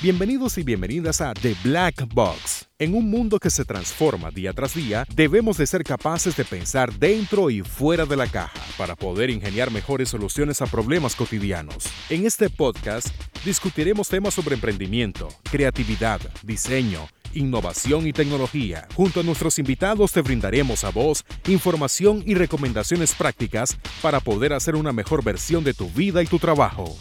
Bienvenidos y bienvenidas a The Black Box. En un mundo que se transforma día tras día, debemos de ser capaces de pensar dentro y fuera de la caja para poder ingeniar mejores soluciones a problemas cotidianos. En este podcast discutiremos temas sobre emprendimiento, creatividad, diseño, innovación y tecnología. Junto a nuestros invitados te brindaremos a vos información y recomendaciones prácticas para poder hacer una mejor versión de tu vida y tu trabajo.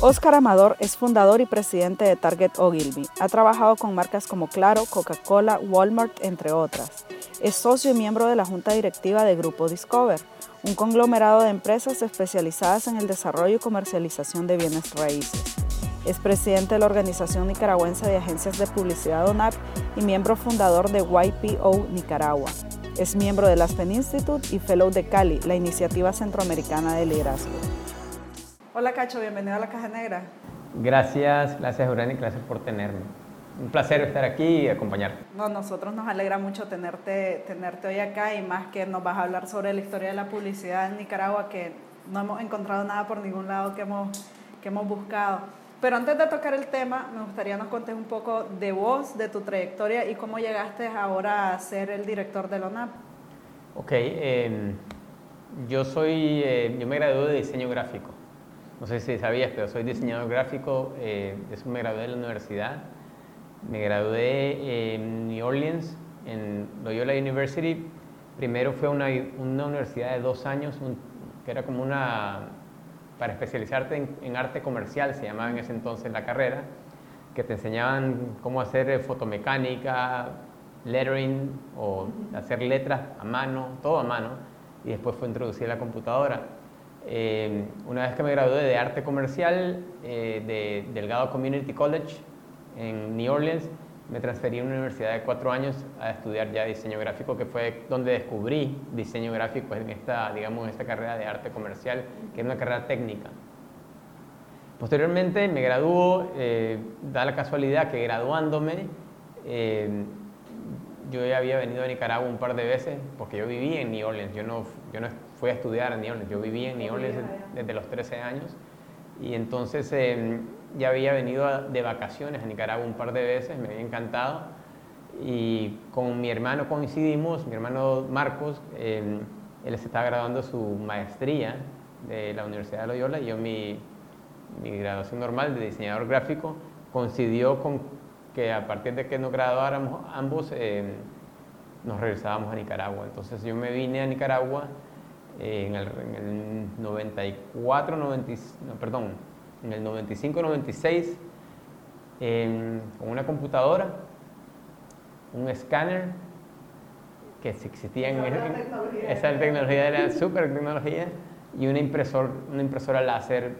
Oscar Amador es fundador y presidente de Target Ogilvy. Ha trabajado con marcas como Claro, Coca-Cola, Walmart, entre otras. Es socio y miembro de la junta directiva de Grupo Discover, un conglomerado de empresas especializadas en el desarrollo y comercialización de bienes raíces. Es presidente de la Organización Nicaragüense de Agencias de Publicidad ONAP y miembro fundador de YPO Nicaragua. Es miembro del Aspen Institute y Fellow de Cali, la iniciativa centroamericana de liderazgo. Hola Cacho, bienvenido a la Caja Negra. Gracias, gracias Urani, gracias por tenerme. Un placer estar aquí y acompañarte. No, nosotros nos alegra mucho tenerte, tenerte hoy acá y más que nos vas a hablar sobre la historia de la publicidad en Nicaragua que no hemos encontrado nada por ningún lado que hemos, que hemos buscado. Pero antes de tocar el tema, me gustaría nos contes un poco de vos, de tu trayectoria y cómo llegaste ahora a ser el director de la ONAP. Ok, eh, yo soy, eh, yo me gradué de diseño gráfico no sé si sabías, pero soy diseñador gráfico, eh, eso me gradué de la universidad. Me gradué en New Orleans, en Loyola University. Primero fue una, una universidad de dos años, que era como una, para especializarte en, arte comercial, se llamaba en ese entonces la carrera, que te enseñaban cómo hacer fotomecánica, lettering o hacer letras a mano, todo a mano, y después fue introducir la computadora. Eh, una vez que me gradué de arte comercial eh, de Delgado Community College en New Orleans, me transferí a una universidad de cuatro años a estudiar ya diseño gráfico, que fue donde descubrí diseño gráfico en esta, digamos, esta carrera de arte comercial, que es una carrera técnica. Posteriormente me graduó, eh, da la casualidad que graduándome, yo ya había venido a Nicaragua un par de veces, porque yo viví en New Orleans, yo no, yo no fui a estudiar en New Orleans. Yo viví en New Orleans desde los 13 años y entonces em, ya había venido de vacaciones a Nicaragua un par de veces, me había encantado y con mi hermano coincidimos, mi hermano Marcos, em, él se estaba graduando su maestría de la Universidad de Loyola y yo mi, mi graduación normal de diseñador gráfico coincidió con que a partir de que nos graduáramos ambos em, nos regresábamos a Nicaragua. Entonces yo me vine a Nicaragua en, el, 94, 90, perdón, en el 95, 96, con una computadora, un escáner, que existía en esa tecnología era super tecnología, y una, impresor, una impresora láser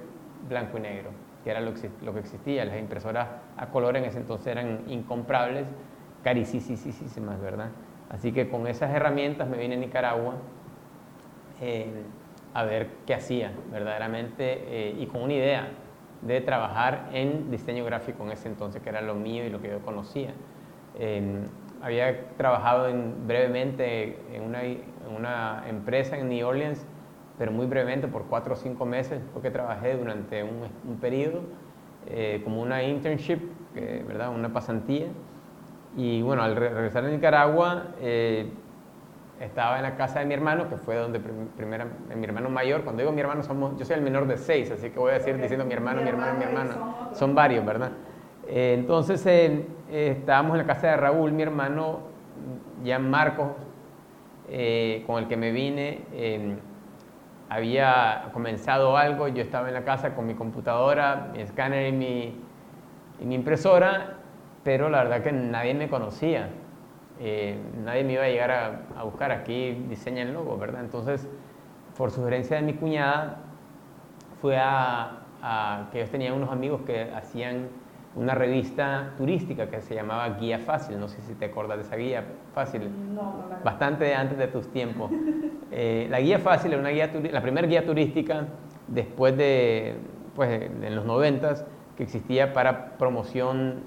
blanco y negro, que era lo, que existía. Las impresoras a color en ese entonces eran incomprables, carísimas, ¿verdad? Así que con esas herramientas me vine a Nicaragua a ver qué hacía verdaderamente eh, y con una idea de trabajar en diseño gráfico en ese entonces, que era lo mío y lo que yo conocía. Em, había trabajado en, brevemente en una, en una, empresa en New Orleans, pero muy brevemente, por cuatro o cinco meses, porque trabajé durante un, un periodo eh, como una internship, ¿verdad? una pasantía. Y bueno, al regresar a Nicaragua, eh, estaba en la casa de mi hermano, que fue donde primero, mi hermano mayor, cuando digo mi hermano, somos, yo soy el menor de seis, así que voy a decir diciendo mi hermano, mi hermano, mi hermano, son varios, ¿verdad? Eh, entonces eh, eh, estábamos en la casa de Raúl, mi hermano, ya Marcos, con el que me vine, había comenzado algo, yo estaba en la casa con mi computadora, mi escáner y mi, y mi impresora, pero la verdad que nadie me conocía. Eh, nadie me iba a llegar a, buscar aquí, diseña el logo, ¿verdad? Entonces, por sugerencia de mi cuñada, fue a, que ellos tenían unos amigos que hacían una revista turística que se llamaba Guía Fácil, no sé si te acuerdas de esa guía fácil, bastante antes de tus tiempos. Eh, la Guía Fácil era una guía la primera guía turística después de, pues, en los noventas, que existía para promoción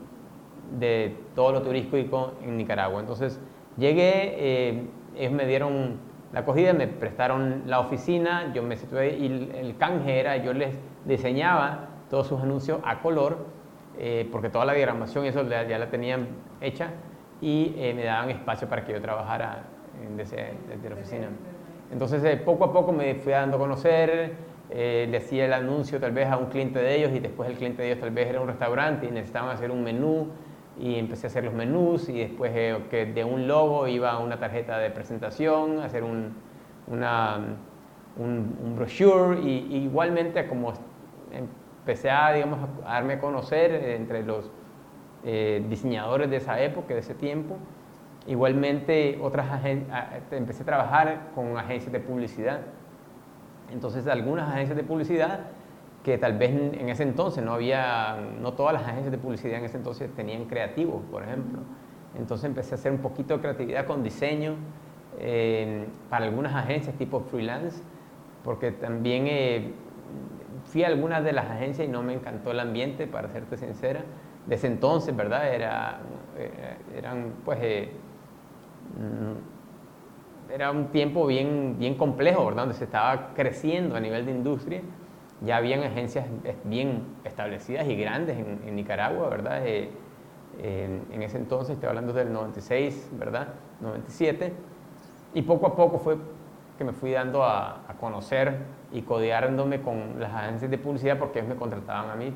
de todo lo turístico en Nicaragua. Entonces llegué, eh, ellos me dieron la acogida, me prestaron la oficina, yo me situé y el canje era, yo les diseñaba todos sus anuncios a color, eh, porque toda la diagramación eso ya la tenían hecha y eh, me daban espacio para que yo trabajara desde, desde la oficina. Entonces, eh, poco a poco me fui dando a conocer, le hacía el anuncio tal vez a un cliente de ellos y después el cliente de ellos tal vez era un restaurante y necesitaban hacer un menú y empecé a hacer los menús y después que de un logo iba una tarjeta de presentación, hacer un, una, un, brochure y, igualmente como empecé a, digamos, a darme a conocer entre los eh, diseñadores de esa época, de ese tiempo, igualmente otras empecé a trabajar con agencias de publicidad. Entonces algunas agencias de publicidad que tal vez en ese entonces no había, no todas las agencias de publicidad en ese entonces tenían creativos, por ejemplo. Entonces empecé a hacer un poquito de creatividad con diseño eh, para algunas agencias tipo freelance, porque también eh, fui a algunas de las agencias y no me encantó el ambiente, para serte sincera. Desde entonces, ¿verdad? Era, eh, eran, pues, era un tiempo bien, bien complejo, ¿verdad? Donde se estaba creciendo a nivel de industria ya habían agencias bien establecidas y grandes en, Nicaragua, ¿verdad? Eh, en, ese entonces, estoy hablando del 96, ¿verdad? 97. Y poco a poco fue que me fui dando a, conocer y codeándome con las agencias de publicidad porque ellos me contrataban a mí.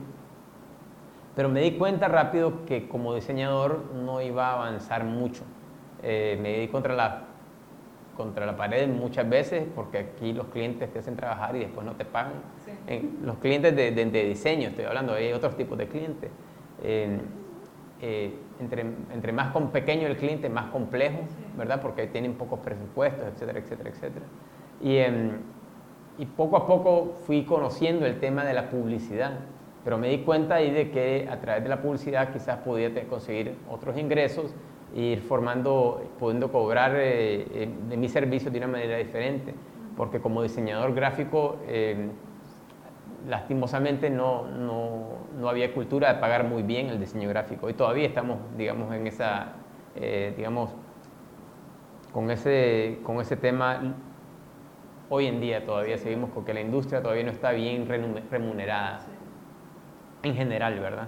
Pero me di cuenta rápido que como diseñador no iba a avanzar mucho. Eh, me di contra la contra la pared muchas veces porque aquí los clientes te hacen trabajar y después no te pagan. los clientes de, diseño, estoy hablando, hay otros tipos de clientes. Eh, entre, entre, más con pequeño el cliente, más complejo, ¿verdad? Porque tienen pocos presupuestos, etcétera, etcétera, etcétera. Y, em, y poco a poco fui conociendo el tema de la publicidad, pero me di cuenta ahí de que a través de la publicidad quizás podía conseguir otros ingresos ir formando, pudiendo cobrar eh, eh, de mis servicios de una manera diferente, porque como diseñador gráfico, eh, lastimosamente no, no, no, había cultura de pagar muy bien el diseño gráfico. Y todavía estamos, digamos, en esa, digamos, con ese, con ese tema, hoy en día todavía seguimos con que la industria todavía no está bien remunerada, en general, ¿verdad?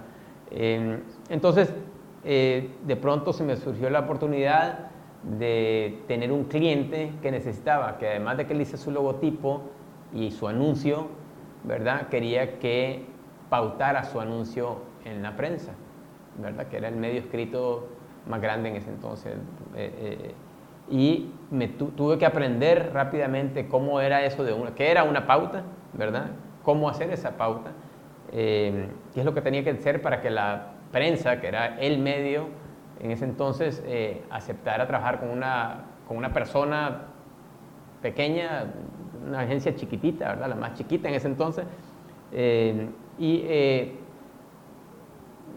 entonces, eh, de pronto se me surgió la oportunidad de tener un cliente que necesitaba, que además de que le hice su logotipo y su anuncio, ¿verdad? Quería que pautara su anuncio en la prensa, ¿verdad? Que era el medio escrito más grande en ese entonces. Eh, eh, y me tuve que aprender rápidamente cómo era eso de una, qué era una pauta, ¿verdad? Cómo hacer esa pauta, qué es lo que tenía que hacer para que la prensa, que era el medio, en ese entonces eh, aceptara trabajar con una, con una persona pequeña, una agencia chiquitita, ¿verdad? la más chiquita en ese entonces. Eh, y eh,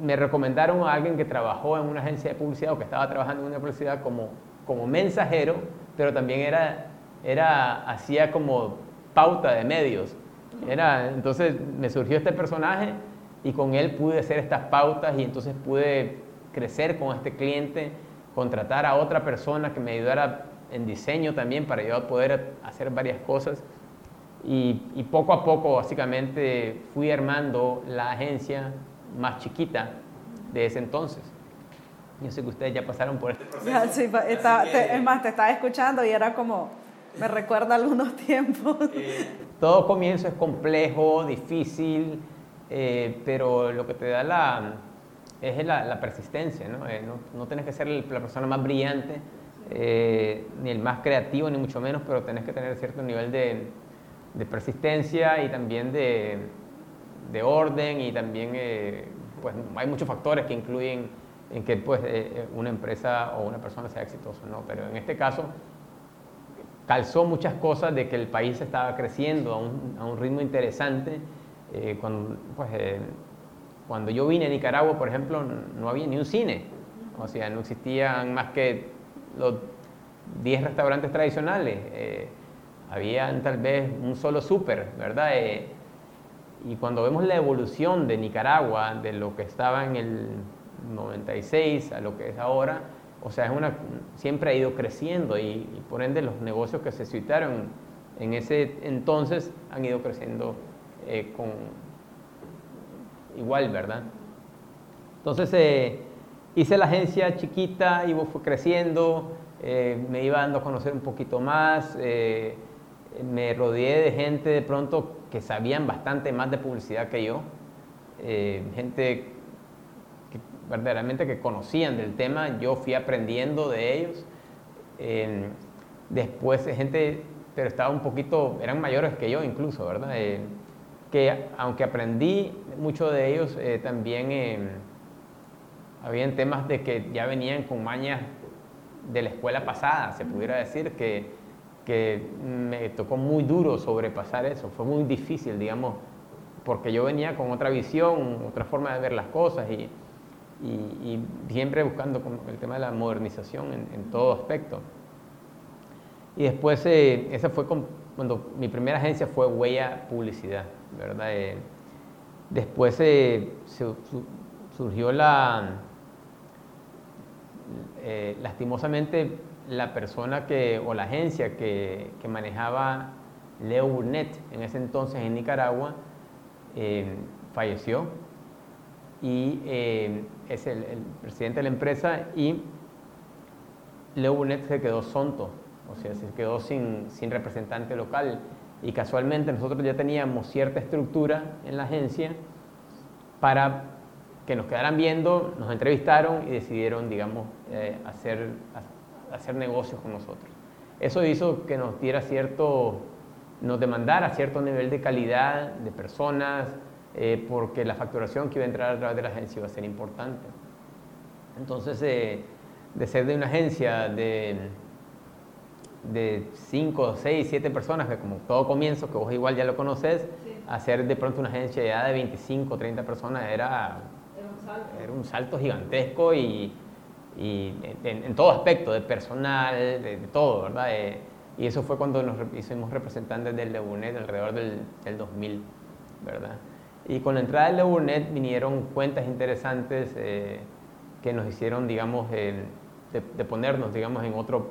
me recomendaron a alguien que trabajó en una agencia de publicidad o que estaba trabajando en una publicidad como, como mensajero, pero también era, era, hacía como pauta de medios. Era, entonces me surgió este personaje y con él pude hacer estas pautas y entonces pude crecer con este cliente, contratar a otra persona que me ayudara en diseño también para yo poder hacer varias cosas. Y, poco a poco, básicamente, fui armando la agencia más chiquita de ese entonces. Yo sé que ustedes ya pasaron por este proceso. Sí, es más, te estaba escuchando y era como, me recuerda algunos tiempos. Eh, todo comienzo es complejo, difícil, eh, pero lo que te da la, es la, persistencia, ¿no? Eh, ¿no? ¿no? tienes que ser la persona más brillante, eh, ni el más creativo, ni mucho menos, pero tienes que tener cierto nivel de, de persistencia y también de, de orden y también, pues hay muchos factores que incluyen en que pues, una empresa o una persona sea exitosa, ¿no? Pero en este caso calzó muchas cosas de que el país estaba creciendo a un, a un ritmo interesante eh, cuando, pues, eh, cuando yo vine a Nicaragua, por ejemplo, no había ni un cine. O sea, no existían más que los 10 restaurantes tradicionales. Eh, habían tal vez un solo súper, ¿verdad? y cuando vemos la evolución de Nicaragua, de lo que estaba en el 96 a lo que es ahora, o sea, es una, siempre ha ido creciendo y, y por ende los negocios que se citaron en ese entonces han ido creciendo eh, con, igual, ¿verdad? Entonces eh, hice la agencia chiquita y fue creciendo, eh, me iba dando a conocer un poquito más, me rodeé de gente de pronto que sabían bastante más de publicidad que yo, gente que verdaderamente que conocían del tema, yo fui aprendiendo de ellos. después gente, pero estaba un poquito, eran mayores que yo incluso, ¿verdad? Que aunque aprendí mucho de ellos, también habían temas de que ya venían con mañas de la escuela pasada, se pudiera decir, que, que me tocó muy duro sobrepasar eso, fue muy difícil, digamos, porque yo venía con otra visión, otra forma de ver las cosas y, y, siempre buscando el tema de la modernización en, todo aspecto. Y después, eh, esa fue cuando mi primera agencia fue Huella Publicidad, ¿verdad? Eh, después eh, surgió la, eh, lastimosamente la persona que, o la agencia que, que manejaba Leunet en ese entonces en Nicaragua falleció y es el, presidente de la empresa y Leunet se quedó sonto, o sea, se quedó sin, sin representante local y casualmente nosotros ya teníamos cierta estructura en la agencia para que nos quedaran viendo, nos entrevistaron y decidieron, digamos, eh, hacer, hacer negocios con nosotros. Eso hizo que nos diera cierto, nos demandara cierto nivel de calidad de personas, eh, porque la facturación que iba a entrar a través de la agencia iba a ser importante. Entonces, eh, de ser de una agencia de, de 5, 6, 7 personas, que como todo comienzo, que vos igual ya lo conoces, a ser de pronto una agencia ya de 25, 30 personas era era un salto gigantesco y, en, todo aspecto, de personal, de, todo, ¿verdad? Eh, y eso fue cuando nos hicimos representantes del Leunet alrededor del, 2000, ¿verdad? Y con la entrada del Leunet vinieron cuentas interesantes eh, que nos hicieron, digamos, de, ponernos, digamos, en otro,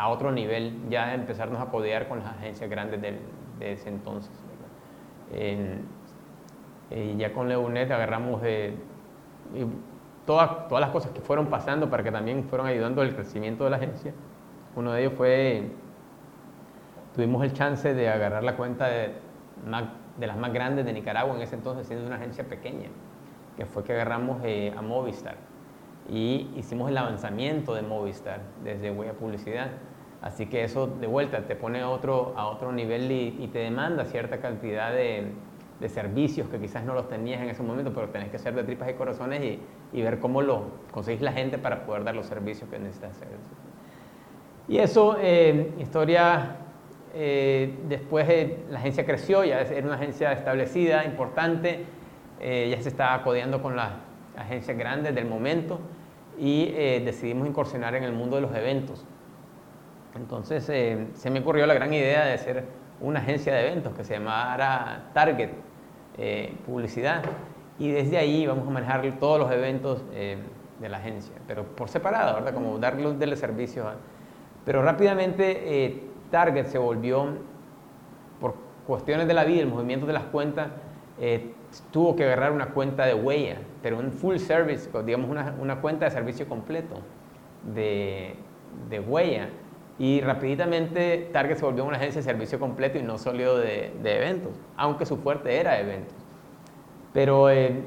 a otro nivel, ya empezarnos a codear con las agencias grandes de ese entonces. y ya con Leunet agarramos todas, todas las cosas que fueron pasando para que también fueron ayudando al crecimiento de la agencia. Uno de ellos fue, tuvimos el chance de agarrar la cuenta de, de las más grandes de Nicaragua en ese entonces, siendo una agencia pequeña, que fue que agarramos eh, a Movistar y hicimos el avanzamiento de Movistar desde Huella Publicidad. Así que eso de vuelta te pone a otro, a otro nivel y te demanda cierta cantidad de, de servicios que quizás no los tenías en ese momento, pero tenés que ser de tripas y corazones y, y ver cómo lo conseguís la gente para poder dar los servicios que necesitas hacer. Y eso, eh, historia, eh, después la agencia creció, ya era una agencia establecida, importante, eh, ya se estaba codeando con las agencias grandes del momento y decidimos incursionar en el mundo de los eventos. Entonces se me ocurrió la gran idea de hacer una agencia de eventos que se llamara Target, eh, publicidad y desde ahí vamos a manejar todos los eventos eh, de la agencia, pero por separado, ¿verdad? Como darle, servicio. Pero rápidamente eh, Target se volvió, por cuestiones de la vida, el movimiento de las cuentas, tuvo que agarrar una cuenta de huella, pero un full service, digamos una, una cuenta de servicio completo de, de huella. Y rapiditamente Target se volvió una agencia de servicio completo y no solo de, de eventos, aunque su fuerte era eventos. Pero eh,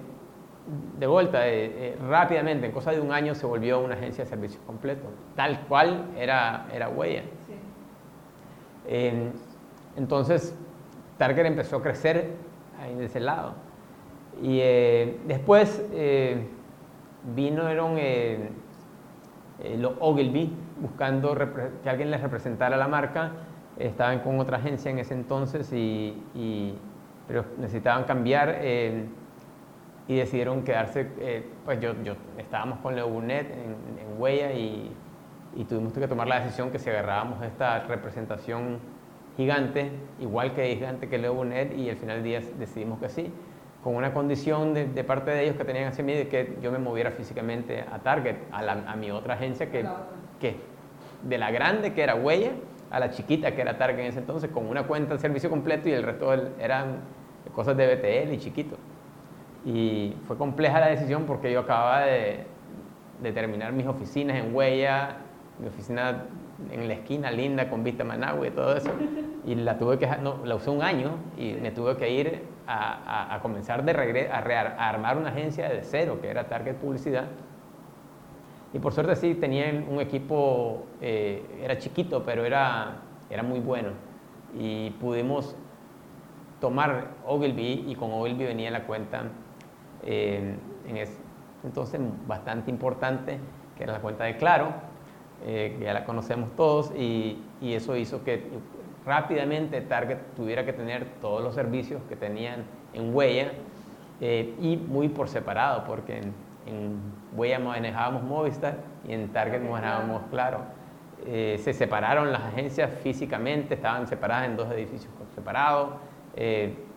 de vuelta, eh, eh, rápidamente, en cosa de un año, se volvió una agencia de servicio completo, tal cual era, era Huella. entonces, Target empezó a crecer ahí de ese lado. Y después vinieron los Ogilvy, buscando que alguien les representara la marca. Estaban con otra agencia en ese entonces, y, pero necesitaban cambiar eh, y decidieron quedarse. Eh, pues yo, yo, estábamos con Leunet en, en Huella y, y, tuvimos que tomar la decisión que si agarrábamos esta representación gigante, igual que gigante que Leunet, y al final del día decidimos que sí con una condición de, de, parte de ellos que tenían ese miedo de que yo me moviera físicamente a Target, a, a mi otra agencia que, que de la grande que era Huella a la chiquita que era Target en ese entonces, con una cuenta de servicio completo y el resto eran cosas de BTL y chiquito. Y fue compleja la decisión porque yo acababa de, de terminar mis oficinas en Huella, mi oficina en la esquina linda con vista a Managua y todo eso. Y la tuve que, no, la usé un año y me tuve que ir a, a, comenzar de regreso, a, a, armar una agencia de cero, que era Target Publicidad. Y por suerte sí, tenía un equipo, eh, era chiquito, pero era, era muy bueno. Y pudimos tomar Ogilvy y con Ogilvy venía la cuenta eh, en ese entonces bastante importante, que era la cuenta de Claro, eh, que ya la conocemos todos, y, y, eso hizo que rápidamente Target tuviera que tener todos los servicios que tenían en Huella eh, y muy por separado, porque en, en, Huella manejábamos Movistar y en Target manejábamos Claro. Eh, se separaron las agencias físicamente, estaban separadas en dos edificios separados,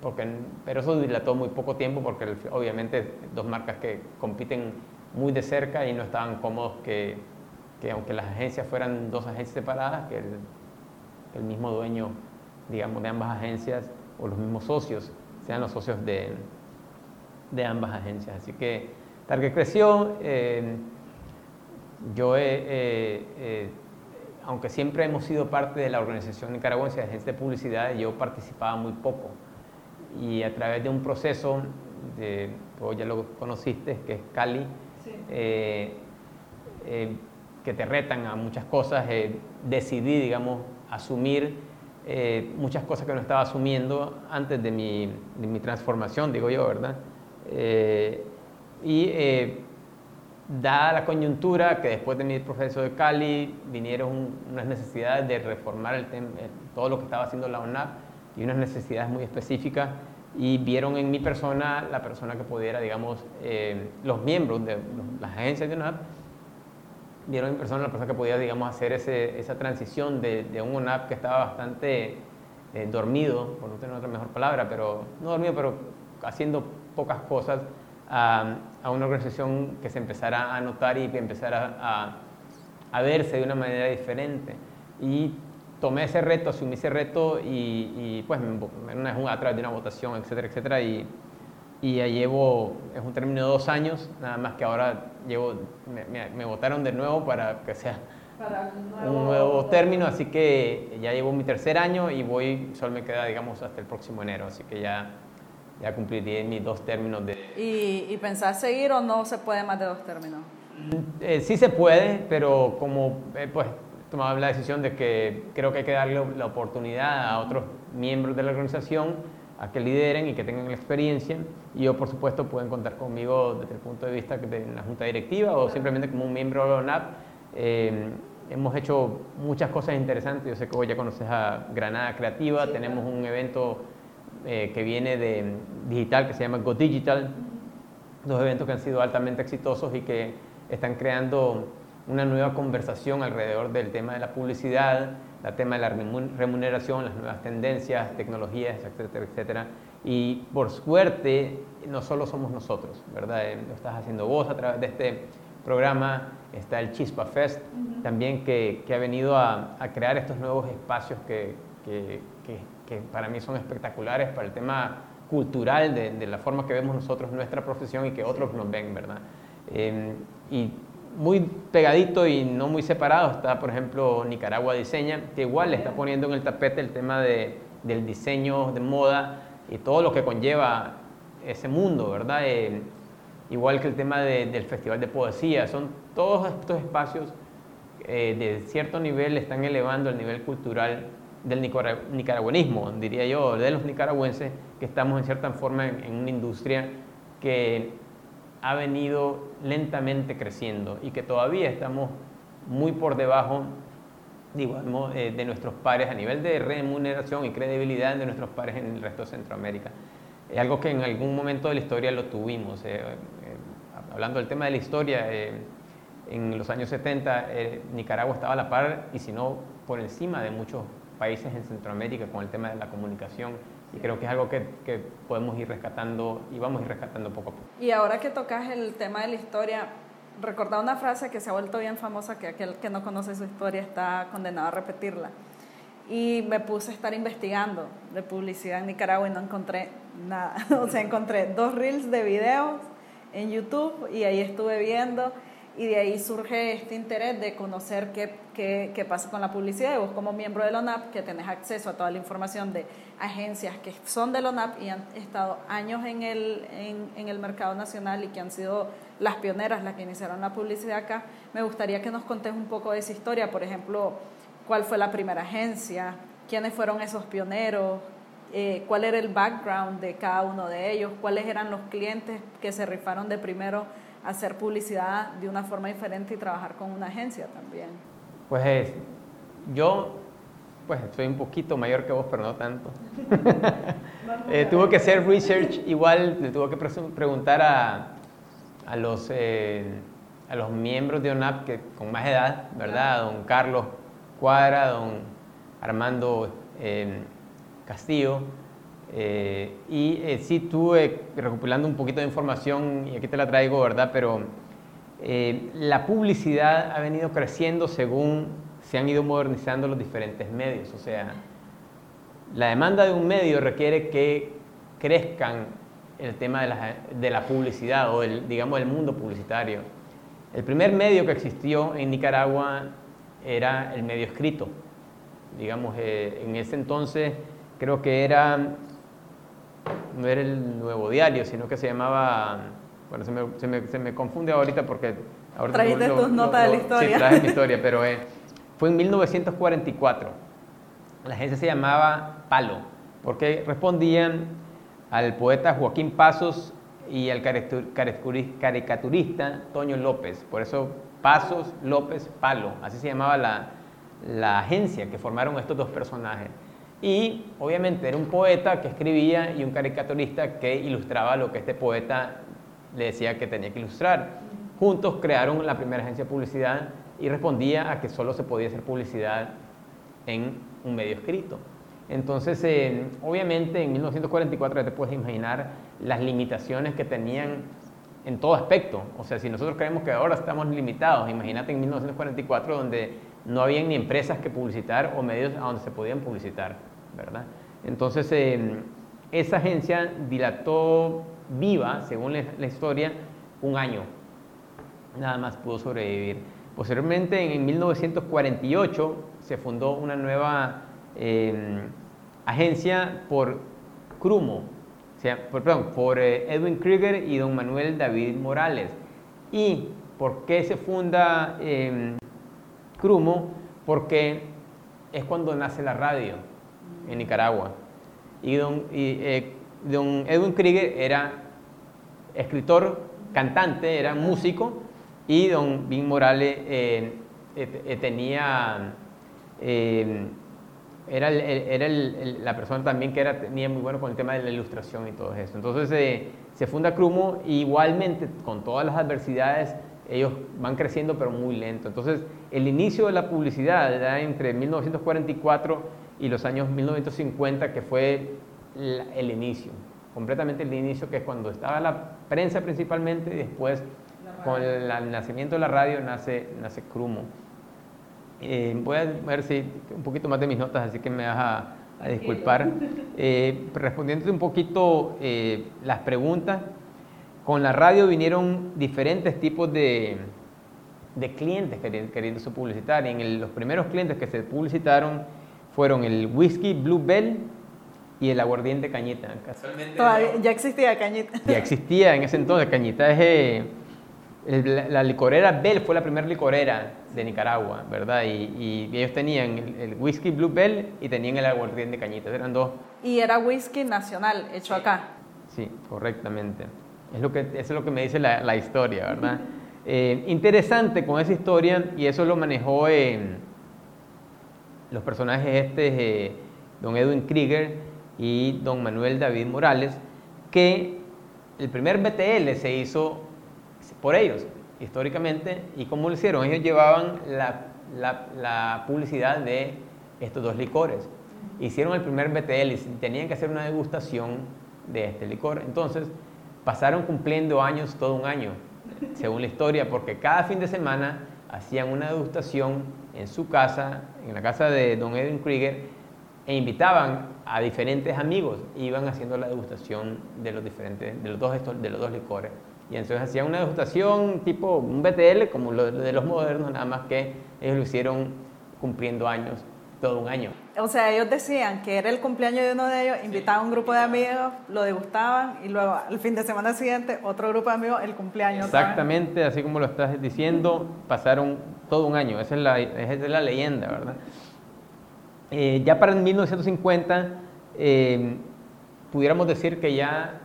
porque, pero eso dilató muy poco tiempo porque obviamente dos marcas que compiten muy de cerca y no estaban cómodos que que aunque las agencias fueran dos agencias separadas, que el, mismo dueño, digamos, de ambas agencias o los mismos socios sean los socios de, de ambas agencias. Así que Target creció. Eh, yo, aunque siempre hemos sido parte de la organización nicaragüense de agencias de publicidad, yo participaba muy poco. Y a través de un proceso, de, ya lo conociste, que es Cali, eh, eh, que te retan a muchas cosas, eh, decidí, digamos, asumir eh, muchas cosas que no estaba asumiendo antes de mi, mi transformación, digo yo, ¿verdad? Eh, y dada la coyuntura, que después de mi proceso de Cali vinieron unas necesidades de reformar el todo lo que estaba haciendo la ONAP y unas necesidades muy específicas y vieron en mi persona la persona que pudiera, digamos, los miembros de las agencias de ONAP vieron en persona la persona que podía, digamos, hacer ese, esa transición de, de, un ONAP que estaba bastante eh, dormido, por no tener otra mejor palabra, pero no dormido, pero haciendo pocas cosas, a, a una organización que se empezara a notar y que empezara a, a, verse de una manera diferente. Y tomé ese reto, asumí ese reto y, y pues a través de una votación, etcétera, etcétera, y y ya llevo, es un término de dos años, nada más que ahora llevo, me, me, votaron de nuevo para que sea un, nuevo... término, así que ya llevo mi tercer año y voy, solo me queda, digamos, hasta el próximo enero, así que ya, ya cumpliré mis dos términos de... ¿Y, y pensás seguir o no se puede más de dos términos? Eh, sí se puede, pero como eh, pues tomado la decisión de que creo que hay que darle la oportunidad a otros miembros de la organización a que lideren y que tengan la experiencia. Y yo, por supuesto, pueden contar conmigo desde el punto de vista de la junta directiva o simplemente como un miembro de la ONAP. Eh, hemos hecho muchas cosas interesantes. Yo sé que hoy ya conoces a Granada Creativa. Tenemos un evento eh, que viene de digital que se llama Go Digital. Dos eventos que han sido altamente exitosos y que están creando una nueva conversación alrededor del tema de la publicidad, el tema de la remuneración, las nuevas tendencias, tecnologías, etcétera, etcétera. Y por suerte, no solo somos nosotros, ¿verdad? Eh, lo estás haciendo vos a través de este programa, está el Chispa Fest, también que, que, ha venido a, a, crear estos nuevos espacios que, que, que, para mí son espectaculares para el tema cultural de, de, la forma que vemos nosotros nuestra profesión y que otros nos ven, ¿verdad? Eh, y muy pegadito y no muy separado está, por ejemplo, Nicaragua Diseña, que igual le está poniendo en el tapete el tema de, del diseño de moda y todo lo que conlleva ese mundo, ¿verdad? Igual que el tema del Festival de Poesía, son todos estos espacios eh, de cierto nivel están elevando el nivel cultural del nicaragüenismo, diría yo, de los nicaragüenses, que estamos en cierta forma en una industria que ha venido lentamente creciendo y que todavía estamos muy por debajo eh, de nuestros pares a nivel de remuneración y credibilidad de nuestros pares en el resto de Centroamérica. Es algo que en algún momento de la historia lo tuvimos. Eh, eh, hablando del tema de la historia, en los años 70 Nicaragua estaba a la par y si no por encima de muchos países en Centroamérica con el tema de la comunicación y creo que es algo que, que, podemos ir rescatando y vamos a ir rescatando poco a poco. Y ahora que tocas el tema de la historia, recordar una frase que se ha vuelto bien famosa, que aquel que no conoce su historia está condenado a repetirla. y me puse a estar investigando de publicidad en Nicaragua y no encontré nada. o sea, encontré dos reels de videos en YouTube y ahí estuve viendo y de ahí surge este interés de conocer qué, qué, qué, pasa con la publicidad. Y vos como miembro de la ONAP que tenés acceso a toda la información de agencias que son de la ONAP y han estado años en el, en, el mercado nacional y que han sido las pioneras, las que iniciaron la publicidad acá, me gustaría que nos contés un poco de esa historia, por ejemplo, cuál fue la primera agencia, quiénes fueron esos pioneros, eh, cuál era el background de cada uno de ellos, cuáles eran los clientes que se rifaron de primero hacer publicidad de una forma diferente y trabajar con una agencia también. Pues yo pues soy un poquito mayor que vos, pero no tanto. eh, tuve que hacer research, igual le tuve que preguntar a, a los, eh, a los miembros de ONAP que, con más edad, ¿verdad? Don Carlos Cuadra, don Armando eh, Castillo. Eh, y eh, sí estuve recopilando un poquito de información y aquí te la traigo, ¿verdad? Pero la publicidad ha venido creciendo según se han ido modernizando los diferentes medios. O sea, la demanda de un medio requiere que crezcan el tema de la, de la publicidad o el, digamos, el mundo publicitario. El primer medio que existió en Nicaragua era el medio escrito. Digamos, eh, en ese entonces creo que era, no era el nuevo diario, sino que se llamaba, bueno, se me, se me, se me confunde ahorita porque... Ahorita Trajiste tus notas de la historia. Sí, traje mi historia, pero eh, fue en 1944. La agencia se llamaba Palo, porque respondían al poeta Joaquín Pasos y al caricaturista Toño López. Por eso Pasos López Palo, así se llamaba la, la agencia que formaron estos dos personajes. Y obviamente era un poeta que escribía y un caricaturista que ilustraba lo que este poeta le decía que tenía que ilustrar. Juntos crearon la primera agencia de publicidad y respondía a que solo se podía hacer publicidad en un medio escrito. Entonces, eh, obviamente en 1944 te puedes imaginar las limitaciones que tenían en todo aspecto. O sea, si nosotros creemos que ahora estamos limitados, imagínate en 1944 donde no había ni empresas que publicitar o medios a donde se podían publicitar, ¿verdad? Entonces, eh, esa agencia dilató viva, según la historia, un año. Nada más pudo sobrevivir. Posteriormente, en 1948, se fundó una nueva Em, agencia por Crumo, por, perdón, por eh, Edwin Krieger y don Manuel David Morales. ¿Y por qué se funda eh, Crumo? Porque es cuando nace la radio en Nicaragua. Y don, eh, Edwin Krieger era escritor, cantante, era músico, y don Vin Morales eh, tenía era, la persona también que era, tenía muy bueno con el tema de la ilustración y todo eso. Entonces eh, se funda Crumo igualmente con todas las adversidades ellos van creciendo pero muy lento. Entonces el inicio de la publicidad era entre 1944 y los años 1950 que fue el inicio, completamente el inicio que es cuando estaba la prensa principalmente y después con el, el, nacimiento de la radio nace, nace Crumo. Eh, voy a ver si un poquito más de mis notas, así que me vas a, disculpar. Eh, respondiéndote un poquito eh, las preguntas, con la radio vinieron diferentes tipos de, de clientes queriendo, su publicitar. Y en los primeros clientes que se publicitaron fueron el whisky Blue Bell y el aguardiente Cañita. Casualmente. ya existía Cañita. Ya existía en ese entonces. Cañita es la, licorera Bell fue la primera licorera de Nicaragua, ¿verdad? Y, y ellos tenían el, whisky Blue Bell y tenían el aguardiente de cañitas, eran dos. Y era whisky nacional, hecho acá. Sí, correctamente. Es lo que, eso es lo que me dice la, la historia, ¿verdad? Eh, interesante con esa historia, y eso lo manejó los personajes este, eh, don Edwin Krieger y don Manuel David Morales, que el primer BTL se hizo por ellos, históricamente. ¿Y cómo lo hicieron? Ellos llevaban la, publicidad de estos dos licores. Hicieron el primer BTL y tenían que hacer una degustación de este licor. Entonces, pasaron cumpliendo años todo un año, según la historia, porque cada fin de semana hacían una degustación en su casa, en la casa de don Edwin Krieger, e invitaban a diferentes amigos, iban haciendo la degustación de los diferentes, de los dos, de los dos licores. Y entonces hacían una degustación tipo un BTL, como lo de los modernos, nada más que ellos lo hicieron cumpliendo años, todo un año. O sea, ellos decían que era el cumpleaños de uno de ellos, invitaban a un grupo de amigos, lo degustaban y luego el fin de semana siguiente otro grupo de amigos, el cumpleaños. Exactamente, así como lo estás diciendo, pasaron todo un año, esa es la, esa es la leyenda, ¿verdad? Eh, ya para 1950 eh, pudiéramos decir que ya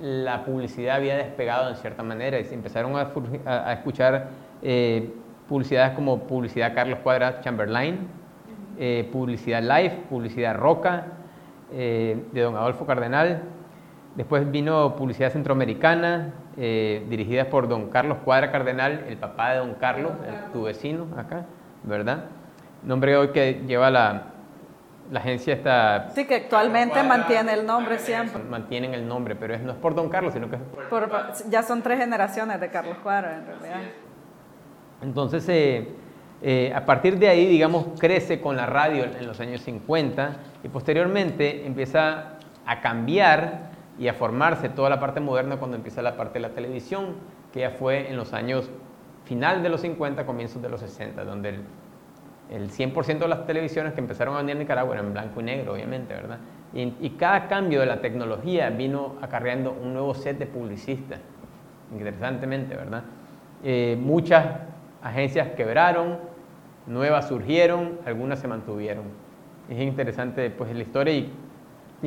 la publicidad había despegado en cierta manera y se empezaron a, escuchar eh, publicidades como publicidad Carlos Cuadra Chamberlain, publicidad Live, publicidad Roca, de don Adolfo Cardenal. Después vino publicidad centroamericana, dirigida por don Carlos Cuadra Cardenal, el papá de don Carlos, tu vecino acá, ¿verdad? nombre hoy que lleva la, la agencia está... Sí, que actualmente mantiene el nombre siempre. Mantienen el nombre, pero es, no es por Don Carlos, sino que es por... ya son tres generaciones de Carlos Cuadra, en realidad. Entonces, eh, eh, a partir de ahí, digamos, crece con la radio en los años 50 y posteriormente empieza a cambiar y a formarse toda la parte moderna cuando empieza la parte de la televisión, que ya fue en los años final de los 50, comienzos de los 60, donde el el 100% de las televisiones que empezaron a venir en Nicaragua eran en blanco y negro, obviamente, ¿verdad? Y, cada cambio de la tecnología vino acarreando un nuevo set de publicistas, interesantemente, ¿verdad? Eh, muchas agencias quebraron, nuevas surgieron, algunas se mantuvieron. Es interesante pues la historia y,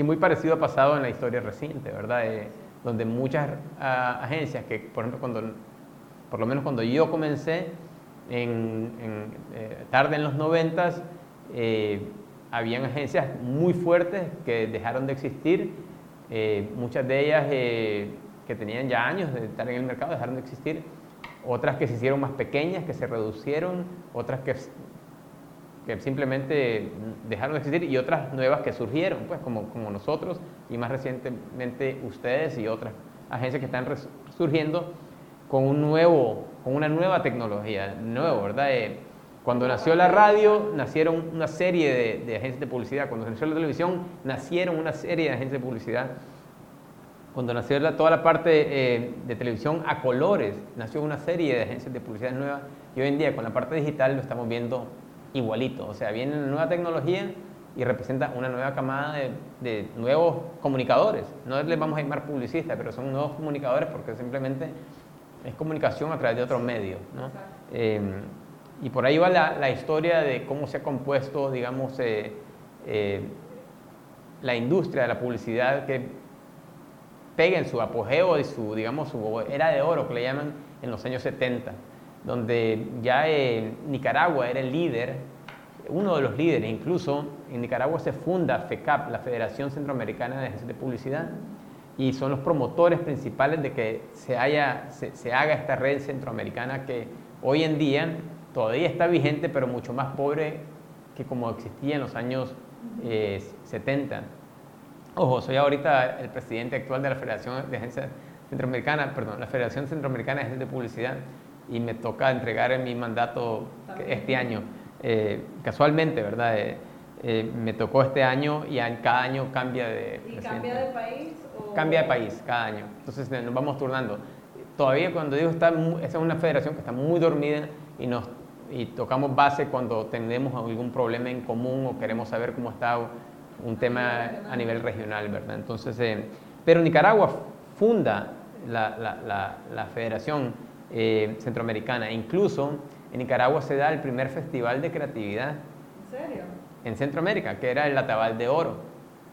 muy parecido ha pasado en la historia reciente, ¿verdad? Eh, donde muchas ah, agencias que, por ejemplo, cuando, por lo menos cuando yo comencé, en, eh, tarde en los noventas, eh, habían agencias muy fuertes que dejaron de existir, eh, muchas de ellas que tenían ya años de estar en el mercado dejaron de existir, otras que se hicieron más pequeñas, que se reducieron, otras que, que simplemente dejaron de existir y otras nuevas que surgieron, pues como, como nosotros y más recientemente ustedes y otras agencias que están surgiendo con, un nuevo, con una nueva tecnología, nuevo, ¿verdad? Eh, cuando nació la radio, nacieron una serie de, agencias de publicidad. Cuando nació la televisión, nacieron una serie de agencias de publicidad. Cuando nació toda la parte eh, de televisión a colores, nació una serie de agencias de publicidad nuevas. Y hoy en día, con la parte digital, lo estamos viendo igualito. O sea, viene una nueva tecnología y representa una nueva camada de, de, nuevos comunicadores. No les vamos a llamar publicistas, pero son nuevos comunicadores porque simplemente es comunicación a través de otro medio. ¿no? Em, y por ahí va la, historia de cómo se ha compuesto, digamos, eh, eh, la industria de la publicidad que pega en su apogeo y su, digamos, su era de oro, que le llaman en los años 70, donde ya eh, Nicaragua era el líder, uno de los líderes, incluso en Nicaragua se funda FECAP, la Federación Centroamericana de Agencias de Publicidad, y son los promotores principales de que se, haya, se, haga esta red centroamericana que hoy en día todavía está vigente, pero mucho más pobre que como existía en los años 70. Eh, Ojo, soy ahorita el presidente actual de la Federación de Agencias Centroamericana, perdón, la Federación Centroamericana de Agencias de Publicidad y me toca entregar mi mandato este año. Eh, casualmente, ¿verdad? Eh, me tocó este año y cada año cambia de... ¿Y cambia de país? Cambia de país cada año. Entonces nos vamos turnando. Todavía cuando digo está, esa es una federación que está muy dormida y nos y tocamos base cuando tenemos algún problema en común o queremos saber cómo está un tema a nivel regional, ¿verdad? Entonces, eh, pero Nicaragua funda la, la, la, Federación eh, Centroamericana. Incluso en Nicaragua se da el primer festival de creatividad. ¿En serio? En Centroamérica, que era el Atabal de Oro.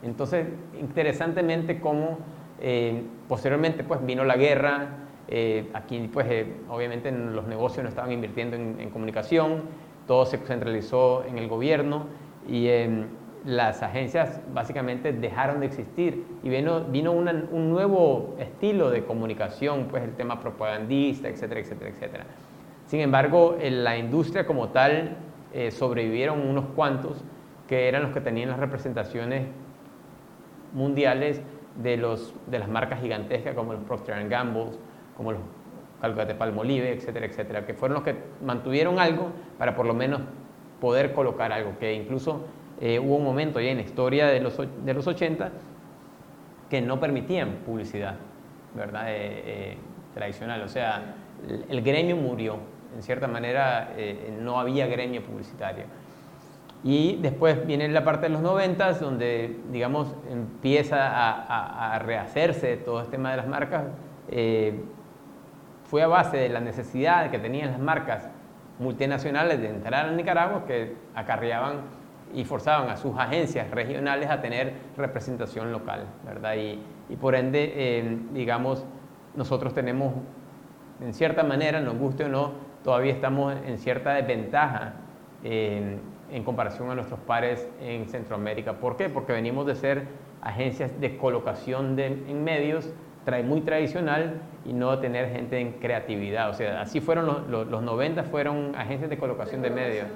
Entonces, interesantemente cómo eh, posteriormente pues vino la guerra, eh, aquí pues eh, obviamente los negocios no estaban invirtiendo en, comunicación, todo se centralizó en el gobierno y em, las agencias básicamente dejaron de existir y vino, vino un nuevo estilo de comunicación, pues el tema propagandista, etcétera, etcétera, etcétera. Sin embargo, en la industria como tal sobrevivieron unos cuantos que eran los que tenían las representaciones mundiales de, los, de las marcas gigantescas como los Procter Gamble, como los Calcate Palmolive, etcétera, etcétera, que fueron los que mantuvieron algo para por lo menos poder colocar algo, que incluso eh, hubo un momento ya en la historia de los, de los 80 que no permitían publicidad, ¿verdad? Eh, eh, tradicional, o sea, el, gremio murió, en cierta manera no había gremio publicitario. Y después viene la parte de los 90 donde, digamos, empieza a, a, rehacerse todo este tema de las marcas. fue a base de la necesidad que tenían las marcas multinacionales de entrar a Nicaragua que acarreaban y forzaban a sus agencias regionales a tener representación local, ¿verdad? Y, y por ende, eh, digamos, nosotros tenemos, en cierta manera, nos guste o no, todavía estamos en cierta desventaja eh, en comparación a nuestros pares en Centroamérica. ¿Por qué? Porque venimos de ser agencias de colocación de, en medios muy tradicional y no tener gente en creatividad. O sea, así fueron los, los, 90, fueron agencias de colocación de medios.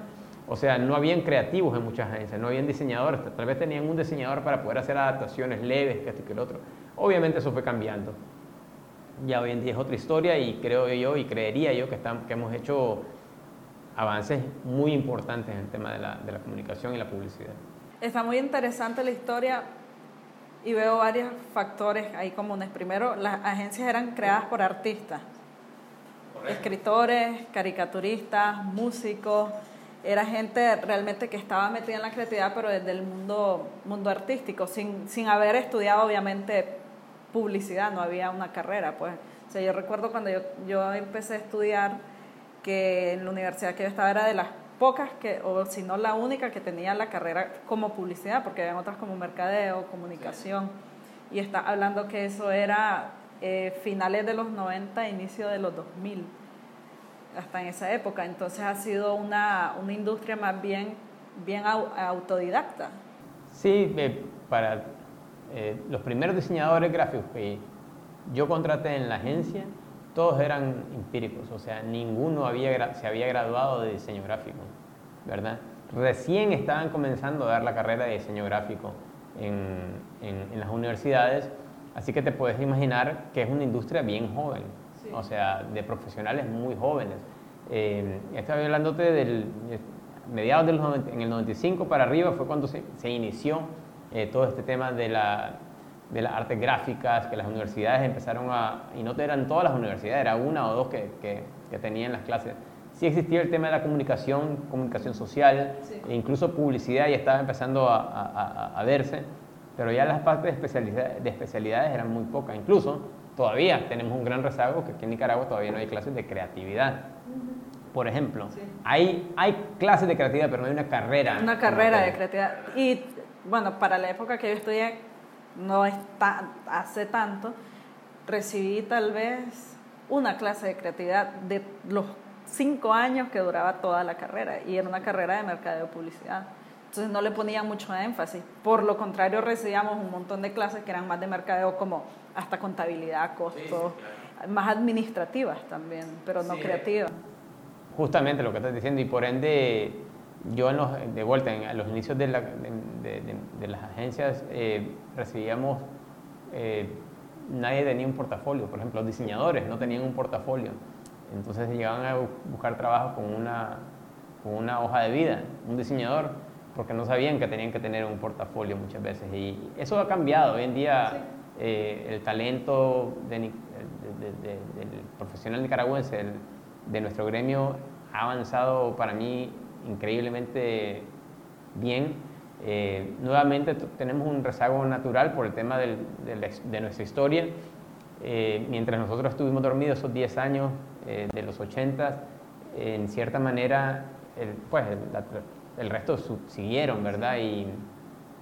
O sea, no habían creativos en muchas agencias, no habían diseñadores, tal vez tenían un diseñador para poder hacer adaptaciones leves, que esto y que el otro. Obviamente eso fue cambiando. Ya hoy en día es otra historia y creo yo y creería yo que, estamos, que hemos hecho avances muy importantes en el tema de la, de la comunicación y la publicidad. Está muy interesante la historia y veo varios factores ahí comunes. Primero, las agencias eran creadas por artistas, escritores, caricaturistas, músicos. Era gente realmente que estaba metida en la creatividad, pero desde el mundo, mundo artístico, sin, sin haber estudiado obviamente publicidad, no había una carrera. Pues. O sea, yo recuerdo cuando yo, yo empecé a estudiar que en la universidad que yo estaba era de las pocas que, o si no la única que tenía la carrera como publicidad, porque había otras como mercadeo, comunicación, y está hablando que eso era eh, finales de los 90, inicio de los 2000, hasta en esa época. Entonces ha sido una, una industria más bien, bien autodidacta. Sí, para eh, los primeros diseñadores gráficos que yo contraté en la agencia, todos eran empíricos, o sea, ninguno había, se había graduado de diseño gráfico, ¿verdad? Recién estaban comenzando a dar la carrera de diseño gráfico en, en, las universidades, así que te puedes imaginar que es una industria bien joven, o sea, de profesionales muy jóvenes. Eh, estaba hablándote del mediados del en el 95 para arriba fue cuando se, se inició eh, todo este tema de la de las artes gráficas, que las universidades empezaron a, y no eran todas las universidades, era una o dos que, que, que tenían las clases. Sí existía el tema de la comunicación, comunicación social, e incluso publicidad ya estaba empezando a, a, a, verse, pero ya las partes de, especialidad, de especialidades eran muy pocas. Incluso todavía tenemos un gran rezago que aquí en Nicaragua todavía no hay clases de creatividad. Por ejemplo, hay, hay clases de creatividad, pero no hay una carrera. Una carrera de creatividad. Y bueno, para la época que yo estudié, no está, hace tanto, recibí tal vez una clase de creatividad de los cinco años que duraba toda la carrera y era una carrera de mercadeo de publicidad. Entonces no le ponía mucho énfasis. Por lo contrario, recibíamos un montón de clases que eran más de mercadeo como hasta contabilidad, costos, más administrativas también, pero no creativas. Justamente lo que estás diciendo y por ende yo en de vuelta, en, a los inicios de, de, las agencias eh, recibíamos, eh, nadie tenía un portafolio, por ejemplo, los diseñadores no tenían un portafolio, entonces llegaban a buscar trabajo con una, con una hoja de vida, un diseñador, porque no sabían que tenían que tener un portafolio muchas veces. Y eso ha cambiado, hoy en día eh, el talento del profesional nicaragüense, de nuestro gremio, ha avanzado para mí increíblemente bien. Eh, nuevamente tenemos un rezago natural por el tema del, de nuestra historia. Eh, mientras nosotros estuvimos dormidos esos 10 años eh, de los 80, en cierta manera, el, pues el, el resto siguieron, ¿verdad? Y,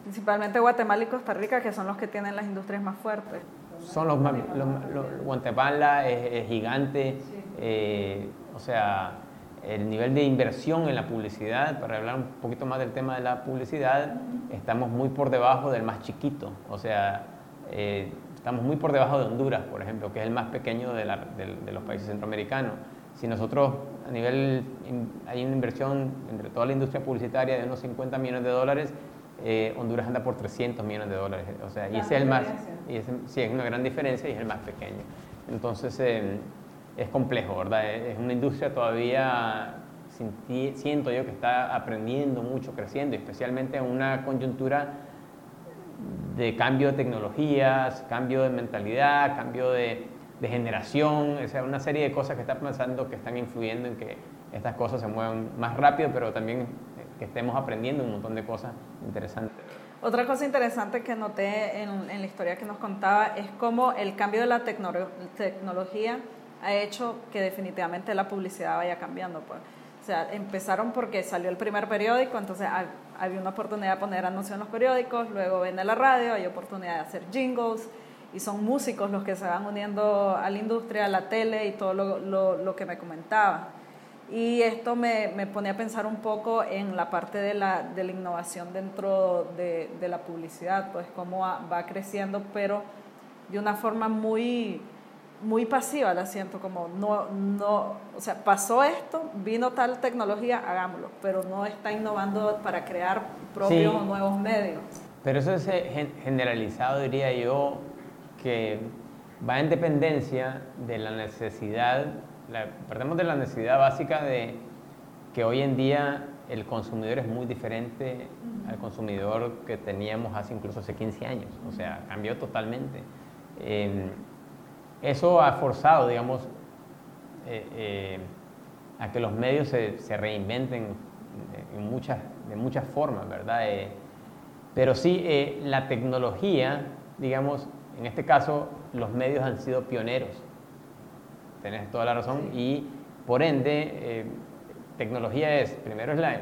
Principalmente Guatemala y Costa Rica, que son los que tienen las industrias más fuertes. Son los más, Guatemala es, gigante, o sea, el nivel de inversión en la publicidad, para hablar un poquito más del tema de la publicidad, estamos muy por debajo del más chiquito. O sea, eh, estamos muy por debajo de Honduras, por ejemplo, que es el más pequeño de, los países centroamericanos. Si nosotros a nivel, hay una inversión entre toda la industria publicitaria de unos 50 millones de dólares, eh, Honduras anda por 300 millones de dólares. O sea, y ese es el más, y sí, es una gran diferencia y es el más pequeño. Entonces, eh, es complejo, ¿verdad? Es una industria todavía, siento yo, que está aprendiendo mucho, creciendo, especialmente en una coyuntura de cambio de tecnologías, cambio de mentalidad, cambio de, de generación, o sea, una serie de cosas que está pasando que están influyendo en que estas cosas se muevan más rápido, pero también que estemos aprendiendo un montón de cosas interesantes. Otra cosa interesante que noté en, en la historia que nos contaba es cómo el cambio de la tecnología ha hecho que definitivamente la publicidad vaya cambiando. Pues. O sea, empezaron porque salió el primer periódico, entonces había una oportunidad de poner anuncios en los periódicos, luego viene la radio, hay oportunidad de hacer jingles, y son músicos los que se van uniendo a la industria, a la tele y todo lo, lo, lo que me comentaba. Y esto me, me, pone a pensar un poco en la parte de la, de la innovación dentro de, de, la publicidad, pues cómo va, va, creciendo, pero de una forma muy, muy pasiva, la siento, como no, no, o sea, pasó esto, vino tal tecnología, hagámoslo, pero no está innovando para crear propios o nuevos medios. Pero eso es generalizado, diría yo, que va en dependencia de la necesidad la, perdemos de la necesidad básica de que hoy en día el consumidor es muy diferente al consumidor que teníamos hace incluso hace 15 años, o sea, cambió totalmente. Eh, eso ha forzado, digamos, eh, eh, a que los medios se, se reinventen en muchas, de muchas formas, ¿verdad? Eh, pero sí, la tecnología, digamos, en este caso, los medios han sido pioneros tenés toda la razón. Y por ende, eh, tecnología es, primero es la,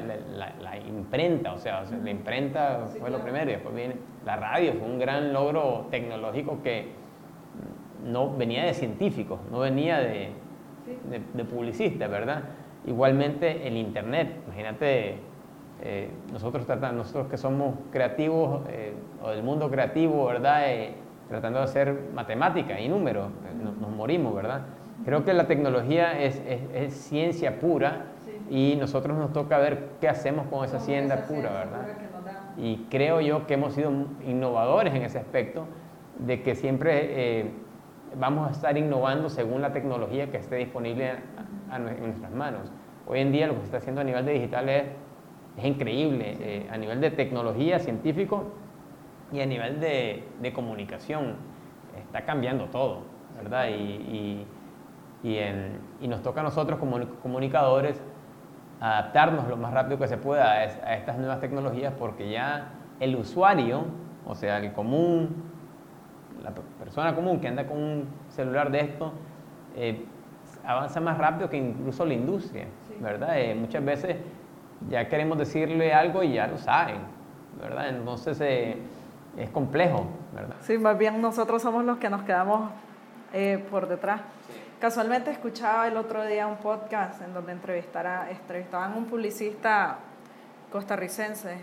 la, imprenta, o sea, la imprenta fue lo primero, y después viene la radio, fue un gran logro tecnológico que no venía de científicos, no venía de, de, publicistas, ¿verdad? Igualmente el Internet, imagínate, eh, nosotros, tratamos, nosotros que somos creativos eh, o del mundo creativo, ¿verdad? tratando de hacer matemática y números, nos morimos, ¿verdad? Creo que la tecnología es, es, ciencia pura y nosotros nos toca ver qué hacemos con esa ciencia pura, ¿verdad? Y creo yo que hemos sido innovadores en ese aspecto, de que siempre eh, vamos a estar innovando según la tecnología que esté disponible a, en nuestras manos. Hoy en día lo que se está haciendo a nivel de digital es, es increíble, eh, a nivel de tecnología, científico y a nivel de, de comunicación. Está cambiando todo, ¿verdad? y y, nos toca a nosotros como comunicadores adaptarnos lo más rápido que se pueda a, estas nuevas tecnologías porque ya el usuario, o sea, el común, la persona común que anda con un celular de esto, eh, avanza más rápido que incluso la industria, ¿verdad? Eh, muchas veces ya queremos decirle algo y ya lo saben, ¿verdad? Entonces eh, es complejo, ¿verdad? Sí, más bien nosotros somos los que nos quedamos por detrás. Casualmente escuchaba el otro día un podcast en donde entrevistara, entrevistaban a un publicista costarricense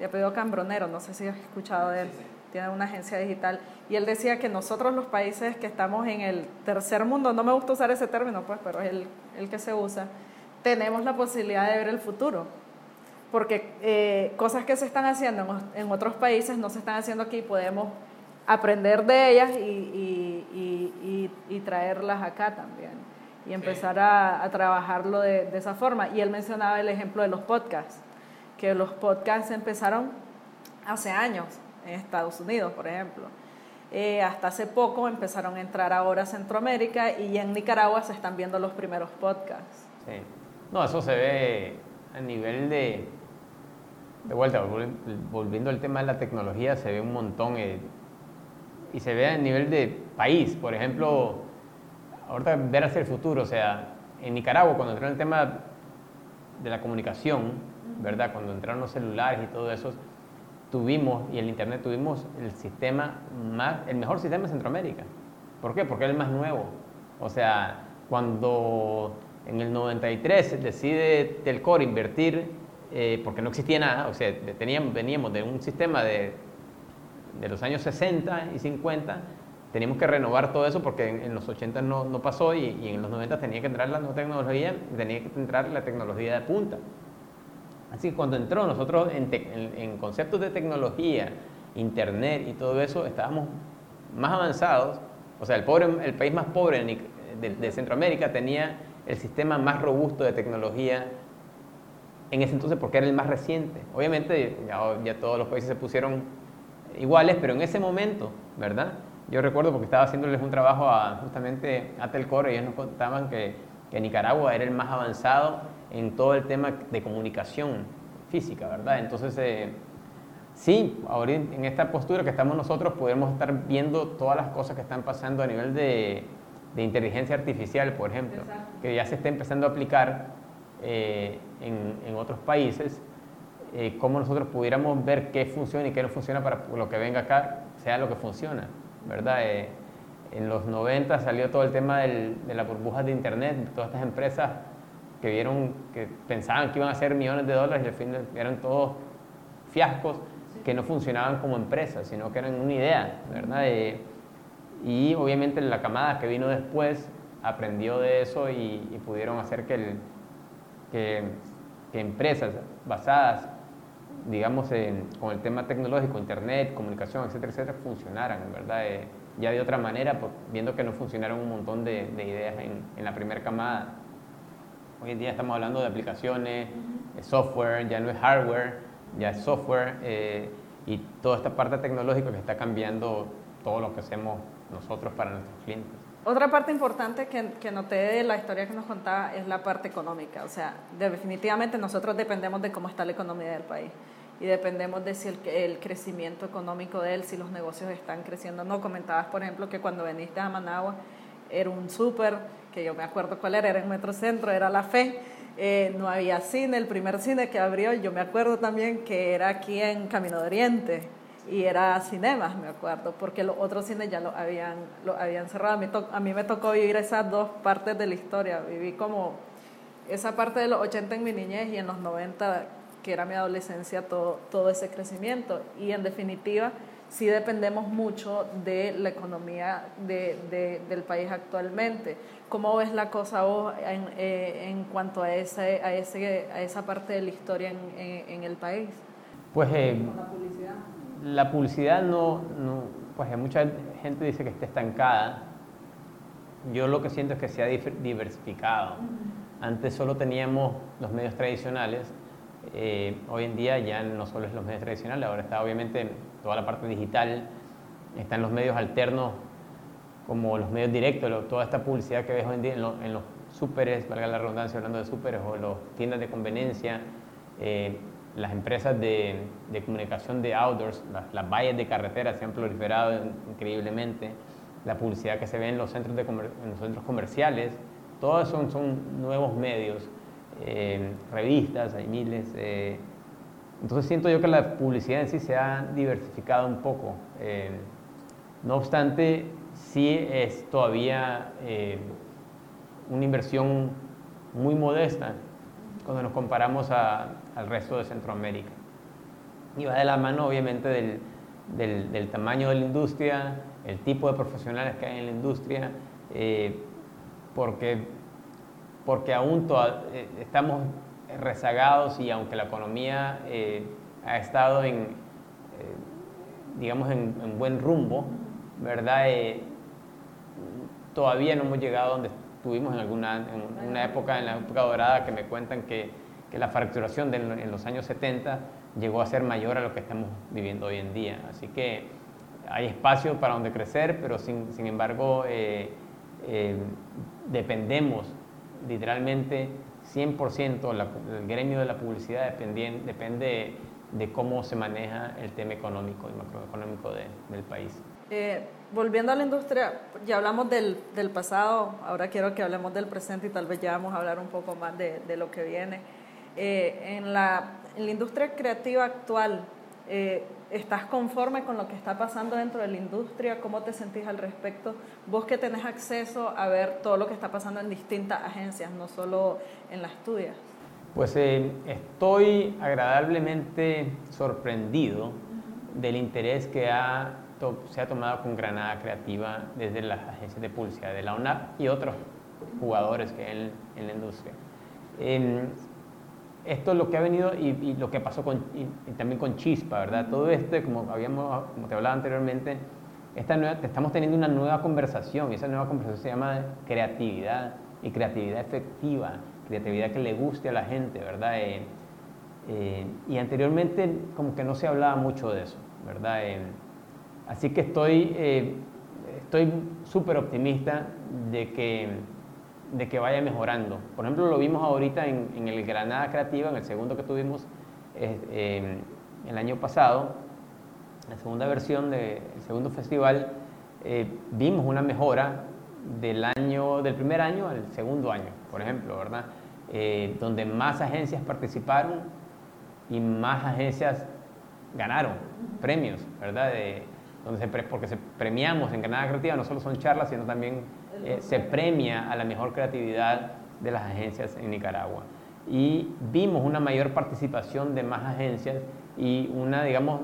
de apellido Cambronero, no sé si has escuchado de él, tiene una agencia digital, y él decía que nosotros los países que estamos en el tercer mundo, no me gusta usar ese término, pues, pero es el, el que se usa, tenemos la posibilidad de ver el futuro, porque eh, cosas que se están haciendo en, en otros países no se están haciendo aquí, podemos aprender de ellas y, y, y, traerlas acá también y empezar a, a, trabajarlo de, de, esa forma. Y él mencionaba el ejemplo de los podcasts, que los podcasts empezaron hace años en Estados Unidos, por ejemplo. Eh, hasta hace poco empezaron a entrar ahora a Centroamérica y en Nicaragua se están viendo los primeros podcasts. Sí. No, eso se ve a nivel de, de vuelta, volviendo al tema de la tecnología, se ve un montón. Eh, y se ve a nivel de país. Por ejemplo, ahorita ver hacia el futuro, o sea, en Nicaragua, cuando entró el tema de la comunicación, ¿verdad? Cuando entraron los celulares y todo eso, tuvimos, y el Internet tuvimos el sistema más, el mejor sistema de Centroamérica. ¿Por qué? Porque es el más nuevo. O sea, cuando en el 93 decide Telcor invertir, eh, porque no existía nada, o sea, teníamos, veníamos de un sistema de de los años 60 y 50, teníamos que renovar todo eso porque en, los 80 no, no pasó y, y, en los 90 tenía que entrar la nueva tecnología, tenía que entrar la tecnología de punta. Así que cuando entró nosotros en, en, conceptos de tecnología, internet y todo eso, estábamos más avanzados. O sea, el, pobre, el país más pobre de, Centroamérica tenía el sistema más robusto de tecnología en ese entonces porque era el más reciente. Obviamente ya, todos los países se pusieron iguales, pero en ese momento, ¿verdad? Yo recuerdo porque estaba haciéndoles un trabajo a, justamente a Telcor y ellos nos contaban que, que Nicaragua era el más avanzado en todo el tema de comunicación física, ¿verdad? Entonces, eh, sí, ahora en esta postura que estamos nosotros podemos estar viendo todas las cosas que están pasando a nivel de, de inteligencia artificial, por ejemplo, que ya se está empezando a aplicar eh, en, en, otros países, eh, cómo nosotros pudiéramos ver qué funciona y qué no funciona para lo que venga acá sea lo que funciona, ¿verdad? Eh, en los 90 salió todo el tema del, de las burbujas de Internet, todas estas empresas que vieron, que pensaban que iban a ser millones de dólares y al fin eran todos fiascos que no funcionaban como empresas, sino que eran una idea, ¿verdad? y obviamente la camada que vino después aprendió de eso y, pudieron hacer que, el, que, empresas basadas, digamos, con el tema tecnológico, internet, comunicación, etcétera, etcétera, funcionaran, ¿verdad? ya de otra manera, pues, viendo que no funcionaron un montón de, ideas en, en la primera camada. Hoy en día estamos hablando de aplicaciones, de software, ya no es hardware, ya es software eh, y toda esta parte tecnológica que está cambiando todo lo que hacemos nosotros para nuestros clientes. Otra parte importante que, noté de la historia que nos contaba es la parte económica. O sea, definitivamente nosotros dependemos de cómo está la economía del país y dependemos de si el, crecimiento económico de él, si los negocios están creciendo. No comentabas, por ejemplo, que cuando veniste a Managua era un súper, que yo me acuerdo cuál era, era en Metrocentro, era La Fe. Eh, no había cine, el primer cine que abrió, yo me acuerdo también que era aquí en Camino de Oriente y era cinemas, me acuerdo, porque los otros cines ya lo habían, lo habían cerrado. A mí, a mí me tocó vivir esas dos partes de la historia, viví como esa parte de los 80 en mi niñez y en los 90, que era mi adolescencia, todo, todo ese crecimiento. Y en definitiva, sí dependemos mucho de la economía de, del país actualmente. ¿Cómo ves la cosa vos en, eh, en cuanto a, ese, a, ese, a esa parte de la historia en, en, el país? Pues eh, la publicidad. La publicidad no, no, pues mucha gente dice que está estancada. Yo lo que siento es que se ha diversificado. Antes solo teníamos los medios tradicionales, eh, hoy en día ya no solo es los medios tradicionales, ahora está obviamente toda la parte digital, están los medios alternos como los medios directos, toda esta publicidad que ves hoy en día en, los súperes, valga la redundancia hablando de súperes, o las tiendas de conveniencia, eh, las empresas de, comunicación de outdoors, las, vallas de carretera se han proliferado increíblemente, la publicidad que se ve en los centros, de comerciales, todos son, nuevos medios, eh, revistas, hay miles. Eh, entonces siento yo que la publicidad en sí se ha diversificado un poco. Eh, no obstante, sí es todavía una inversión muy modesta cuando nos comparamos al resto de Centroamérica. Y va de la mano obviamente del, tamaño de la industria, el tipo de profesionales que hay en la industria, eh, porque, porque aún estamos rezagados y aunque la economía eh, ha estado en, eh, digamos, en, buen rumbo, ¿verdad? Eh, todavía no hemos llegado donde estuvimos en alguna en una época, en la época dorada, que me cuentan que, que la fracturación de, en los años 70 llegó a ser mayor a lo que estamos viviendo hoy en día. Así que hay espacio para donde crecer, pero sin, sin embargo dependemos literalmente 100% el gremio de la publicidad depende, depende de cómo se maneja el tema económico y macroeconómico del país. Eh, volviendo a la industria, ya hablamos del, del, pasado, ahora quiero que hablemos del presente y tal vez ya vamos a hablar un poco más de, de lo que viene. Eh, en, la, en, la, industria creativa actual, eh, ¿Estás conforme con lo que está pasando dentro de la industria? ¿Cómo te sentís al respecto? Vos que tenés acceso a ver todo lo que está pasando en distintas agencias, no solo en las tuyas. Pues eh, estoy agradablemente sorprendido del interés que ha se ha tomado con Granada Creativa desde las agencias de publicidad de la UNAP y otros jugadores que hay en, la industria esto es lo que ha venido y, lo que pasó con, y, también con Chispa, ¿verdad? Todo esto, como, habíamos, como te hablaba anteriormente, estamos teniendo una nueva conversación y esa nueva conversación se llama creatividad y creatividad efectiva, creatividad que le guste a la gente, ¿verdad? Eh, eh, y anteriormente como que no se hablaba mucho de eso, ¿verdad? Eh, así que estoy estoy súper optimista de que, de que vaya mejorando. Por ejemplo, lo vimos ahorita en, el Granada Creativa, en el segundo que tuvimos el año pasado, la segunda versión del segundo festival, eh, vimos una mejora del, año, del primer año al segundo año, por ejemplo, ¿verdad? Eh, donde más agencias participaron y más agencias ganaron premios, ¿verdad? Donde se porque se premiamos en Granada Creativa, no solo son charlas, sino también eh, se premia a la mejor creatividad de las agencias en Nicaragua. Y vimos una mayor participación de más agencias y una, digamos,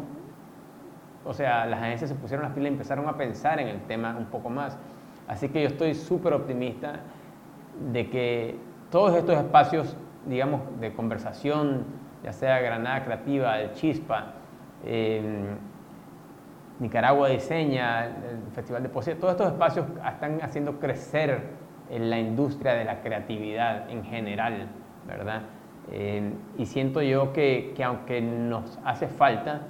o sea, las agencias se pusieron las pilas y empezaron a pensar en el tema un poco más. Así que yo estoy súper optimista de que todos estos espacios, digamos, de conversación, ya sea Granada Creativa, el Chispa, Nicaragua Diseña, el Festival de Poesía, todos estos espacios están haciendo crecer la industria de la creatividad en general, ¿verdad? Eh, y siento yo que, que aunque nos hace falta,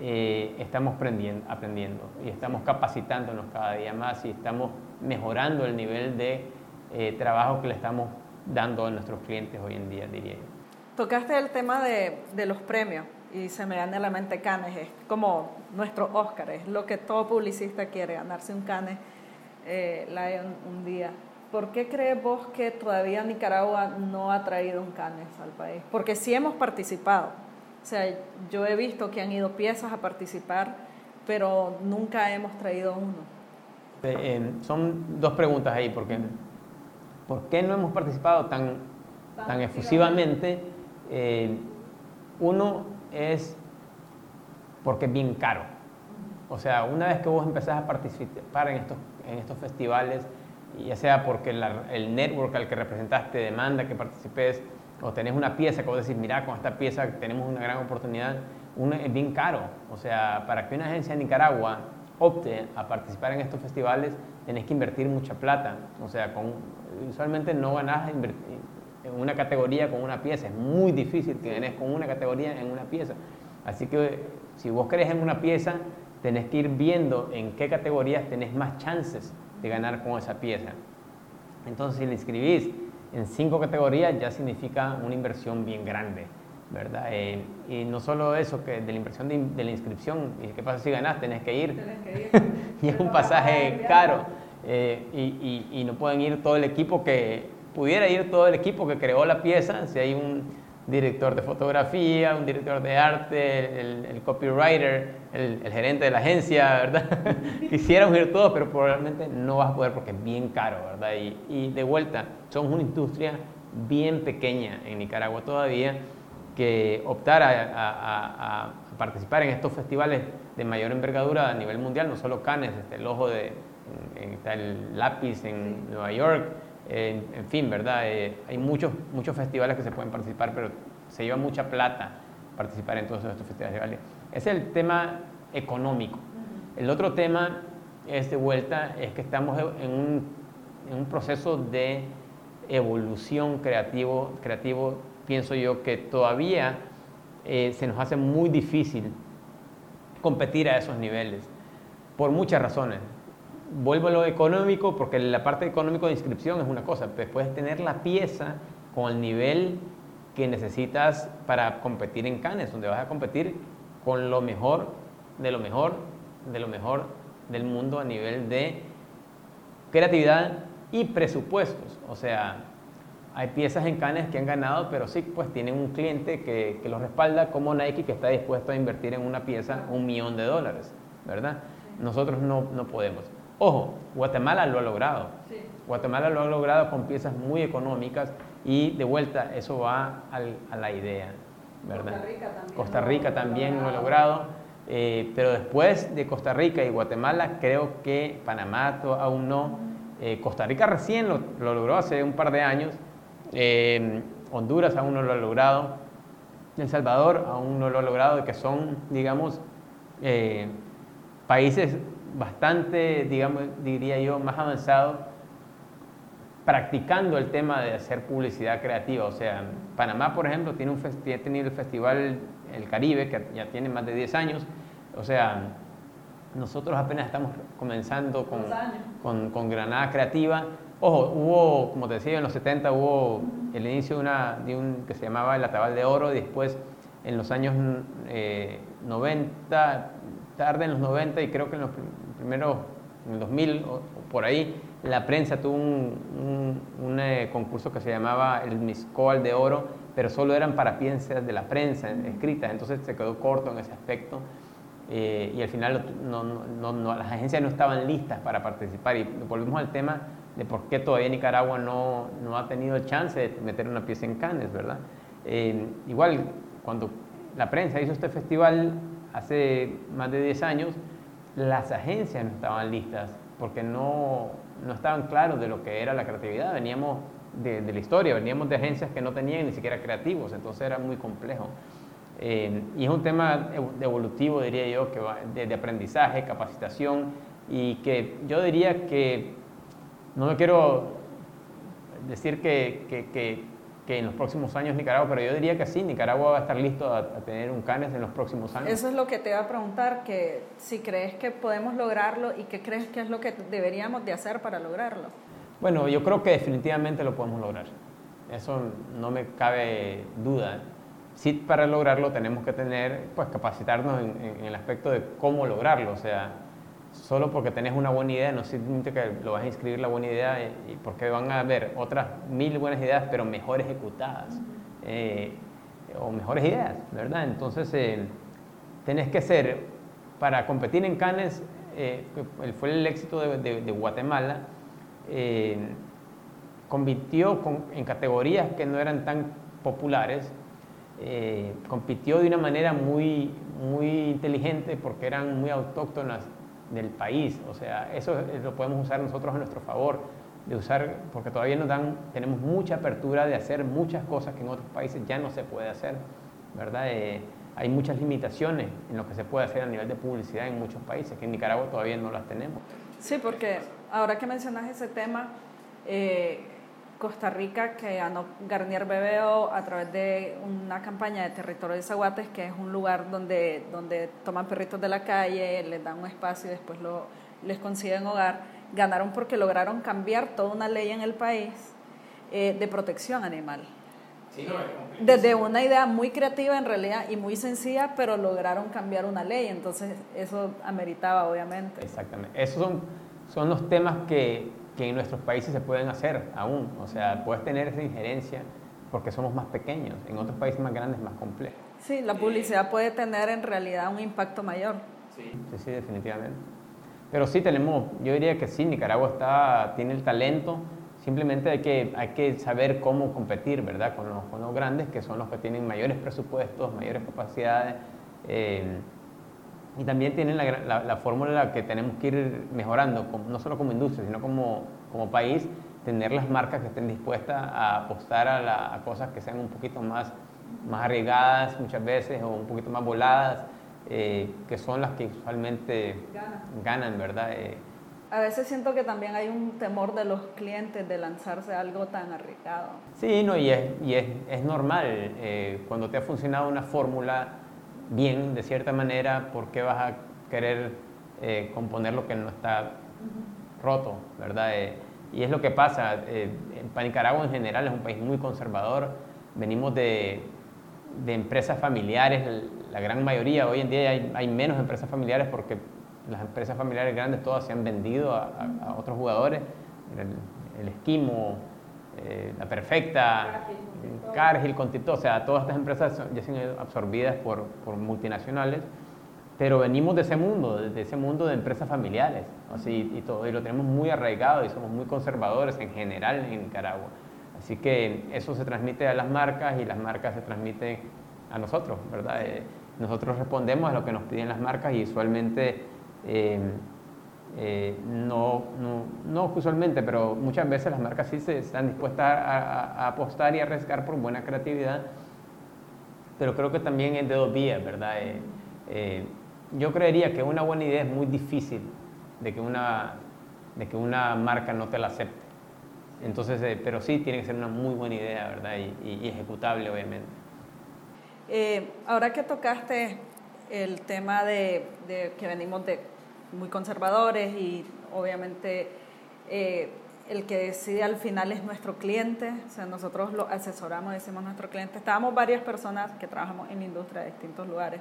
eh, estamos aprendiendo, y estamos capacitándonos cada día más y estamos mejorando el nivel de eh, trabajo que le estamos dando a nuestros clientes hoy en día, diría yo. Tocaste el tema de los premios y se me viene a la mente Canes, es como nuestro Oscar, es lo que todo publicista quiere, ganarse un Canes eh, Lion un día. ¿Por qué crees vos que todavía Nicaragua no ha traído un Canes al país? Porque sí hemos participado o sea, yo he visto que han ido piezas a participar, pero nunca hemos traído uno. Eh, son dos preguntas ahí, porque ¿por qué no hemos participado tan, tan, efusivamente? Eh, uno es porque es bien caro. O sea, una vez que vos empezás a participar en estos, en estos festivales, ya sea porque el network al que representaste demanda que participes, o tenés una pieza que vos decís, mira, con esta pieza tenemos una gran oportunidad, es bien caro. O sea, para que una agencia de Nicaragua opte a participar en estos festivales, tenés que invertir mucha plata. O sea, con, usualmente no ganás en una categoría con una pieza. Es muy difícil que ganes con una categoría en una pieza. Así que si vos querés en una pieza, tenés que ir viendo en qué categorías tenés más chances de ganar con esa pieza. Entonces, si le inscribís en cinco categorías ya significa una inversión bien grande, ¿verdad? Eh, y no solo eso, que de la inversión de, la inscripción, y qué pasa si ganas, tenés que ir, y es un pasaje caro, eh, y, y, no pueden ir todo el equipo que, pudiera ir todo el equipo que creó la pieza, si hay un director de fotografía, un director de arte, el, copywriter, el, gerente de la agencia, ¿verdad? Quisiéramos ir todos, pero probablemente no vas a poder porque es bien caro, ¿verdad? Y, y de vuelta, somos una industria bien pequeña en Nicaragua todavía que optar a, participar en estos festivales de mayor envergadura a nivel mundial, no solo Cannes, este, el ojo de, está el lápiz en Nueva York, en, fin, ¿verdad? Eh, hay muchos, muchos festivales que se pueden participar, pero se lleva mucha plata participar en todos estos festivales. Es el tema económico. El otro tema es de vuelta, es que estamos en un, en un proceso de evolución creativo, creativo, pienso yo que todavía eh, se nos hace muy difícil competir a esos niveles, por muchas razones vuelvo a lo económico, porque la parte económica de inscripción es una cosa, después tener la pieza con el nivel que necesitas para competir en Cannes, donde vas a competir con lo mejor, de lo mejor, de lo mejor del mundo a nivel de creatividad y presupuestos. O sea, hay piezas en Cannes que han ganado, pero sí, pues tienen un cliente que, que los respalda como Nike que está dispuesto a invertir en una pieza un millón de dólares, ¿verdad? Nosotros no, no podemos. Ojo, Guatemala lo ha logrado. Guatemala lo ha logrado con piezas muy económicas y de vuelta eso va a la idea, ¿verdad? Costa Rica también, lo ha logrado, eh, pero después de Costa Rica y Guatemala creo que Panamá aún no. Eh, Costa Rica recién lo, logró hace un par de años, eh, Honduras aún no lo ha logrado, El Salvador aún no lo ha logrado, que son, digamos, países bastante, digamos, diría yo, más avanzados practicando el tema de hacer publicidad creativa. O sea, Panamá, por ejemplo, tiene un ha tenido el Festival El Caribe, que ya tiene más de 10 años. O sea, nosotros apenas estamos comenzando con, con, con, Granada Creativa. Ojo, hubo, como te decía, en los 70 hubo el inicio de, una, de un que se llamaba el Atabal de Oro y después en los años 90, eh, tarde en los 90 y creo que en los primeros, en el 2000 o, por ahí, la prensa tuvo un, un, eh, concurso que se llamaba el Miscoal de Oro, pero solo eran para piezas de la prensa escritas, entonces se quedó corto en ese aspecto. Eh, y al final no, no, las agencias no estaban listas para participar. Y volvemos al tema de por qué todavía Nicaragua no, ha tenido chance de meter una pieza en Cannes, ¿verdad? igual, cuando la prensa hizo este festival hace más de 10 años, las agencias no estaban listas porque no, no estaban claros de lo que era la creatividad. Veníamos de, la historia, veníamos de agencias que no tenían ni siquiera creativos, entonces era muy complejo. Eh, y es un tema evolutivo, diría yo, que de, de, aprendizaje, capacitación, y que yo diría que, no me quiero decir que que en los próximos años Nicaragua, pero yo diría que sí, Nicaragua va a estar listo a, tener un CANES en los próximos años. Eso es lo que te iba a preguntar, que si crees que podemos lograrlo y qué crees que es lo que deberíamos de hacer para lograrlo. Bueno, yo creo que definitivamente lo podemos lograr. Eso no me cabe duda. Sí, para lograrlo tenemos que tener, pues capacitarnos en, en el aspecto de cómo lograrlo, o sea, solo porque tenés una buena idea no significa que lo vas a inscribir la buena idea y, porque van a haber otras mil buenas ideas pero mejor ejecutadas eh, o mejores ideas, ¿verdad? Entonces eh, tenés que ser, para competir en Cannes, eh, fue el éxito de, Guatemala, compitió en categorías que no eran tan populares, compitió de una manera muy, muy inteligente porque eran muy autóctonas del país. O sea, eso lo podemos usar nosotros a nuestro favor, de usar, porque todavía nos dan, tenemos mucha apertura de hacer muchas cosas que en otros países ya no se puede hacer, ¿verdad? Eh, hay muchas limitaciones en lo que se puede hacer a nivel de publicidad en muchos países, que en Nicaragua todavía no las tenemos. Sí, porque ahora que mencionas ese tema, eh, Costa Rica que ganó Garnier Bebeo a través de una campaña de territorio de Zaguates, que es un lugar donde, donde toman perritos de la calle, les dan un espacio y después lo, les consiguen hogar. Ganaron porque lograron cambiar toda una ley en el país eh, de protección animal. Desde una idea muy creativa en realidad y muy sencilla, pero lograron cambiar una ley, entonces eso ameritaba obviamente. Exactamente. Esos son, son los temas que que en nuestros países se pueden hacer aún. O sea, puedes tener esa injerencia porque somos más pequeños. En otros países más grandes es más complejo. Sí, la publicidad puede tener en realidad un impacto mayor. Sí, sí, definitivamente. Pero sí tenemos, yo diría que sí, Nicaragua está, tiene el talento, simplemente hay que, hay que saber cómo competir, ¿verdad? Con los, con los grandes, que son los que tienen mayores presupuestos, mayores capacidades. Eh, y también tienen la, la, fórmula que tenemos que ir mejorando, no solo como industria, sino como, como país, tener las marcas que estén dispuestas a apostar a, a, cosas que sean un poquito más, más arriesgadas muchas veces o un poquito más voladas, eh, que son las que usualmente ganan, ¿verdad? Eh, a veces siento que también hay un temor de los clientes de lanzarse algo tan arriesgado. Sí, no, y es, y es, es normal. Eh, cuando te ha funcionado una fórmula, bien, de cierta manera, ¿por qué vas a querer eh, componer lo que no está roto, verdad? Eh, y es lo que pasa. Eh, Nicaragua en general es un país muy conservador. Venimos de, de empresas familiares, la gran mayoría. Hoy en día hay, hay, menos empresas familiares porque las empresas familiares grandes todas se han vendido a, a, otros jugadores. El, el Esquimo, eh, La Perfecta, Cargill, Contito, o sea, todas estas empresas ya sido absorbidas por, por, multinacionales, pero venimos de ese mundo, de ese mundo de empresas familiares, así y todo, y lo tenemos muy arraigado y somos muy conservadores en general en Nicaragua. Así que eso se transmite a las marcas y las marcas se transmiten a nosotros, ¿verdad? Eh, nosotros respondemos a lo que nos piden las marcas y usualmente eh, eh, no, no, no, usualmente, pero muchas veces las marcas sí se están dispuestas a, apostar y a arriesgar por buena creatividad, pero creo que también es de dos vías, ¿verdad? Eh, eh, yo creería que una buena idea es muy difícil de que una, de que una marca no te la acepte. Entonces, pero sí tiene que ser una muy buena idea, ¿verdad? Y, ejecutable, obviamente. Ahora que tocaste el tema de, que venimos de muy conservadores y obviamente eh, el que decide al final es nuestro cliente, o sea, nosotros lo asesoramos, decimos nuestro cliente. Estábamos varias personas que trabajamos en industria de distintos lugares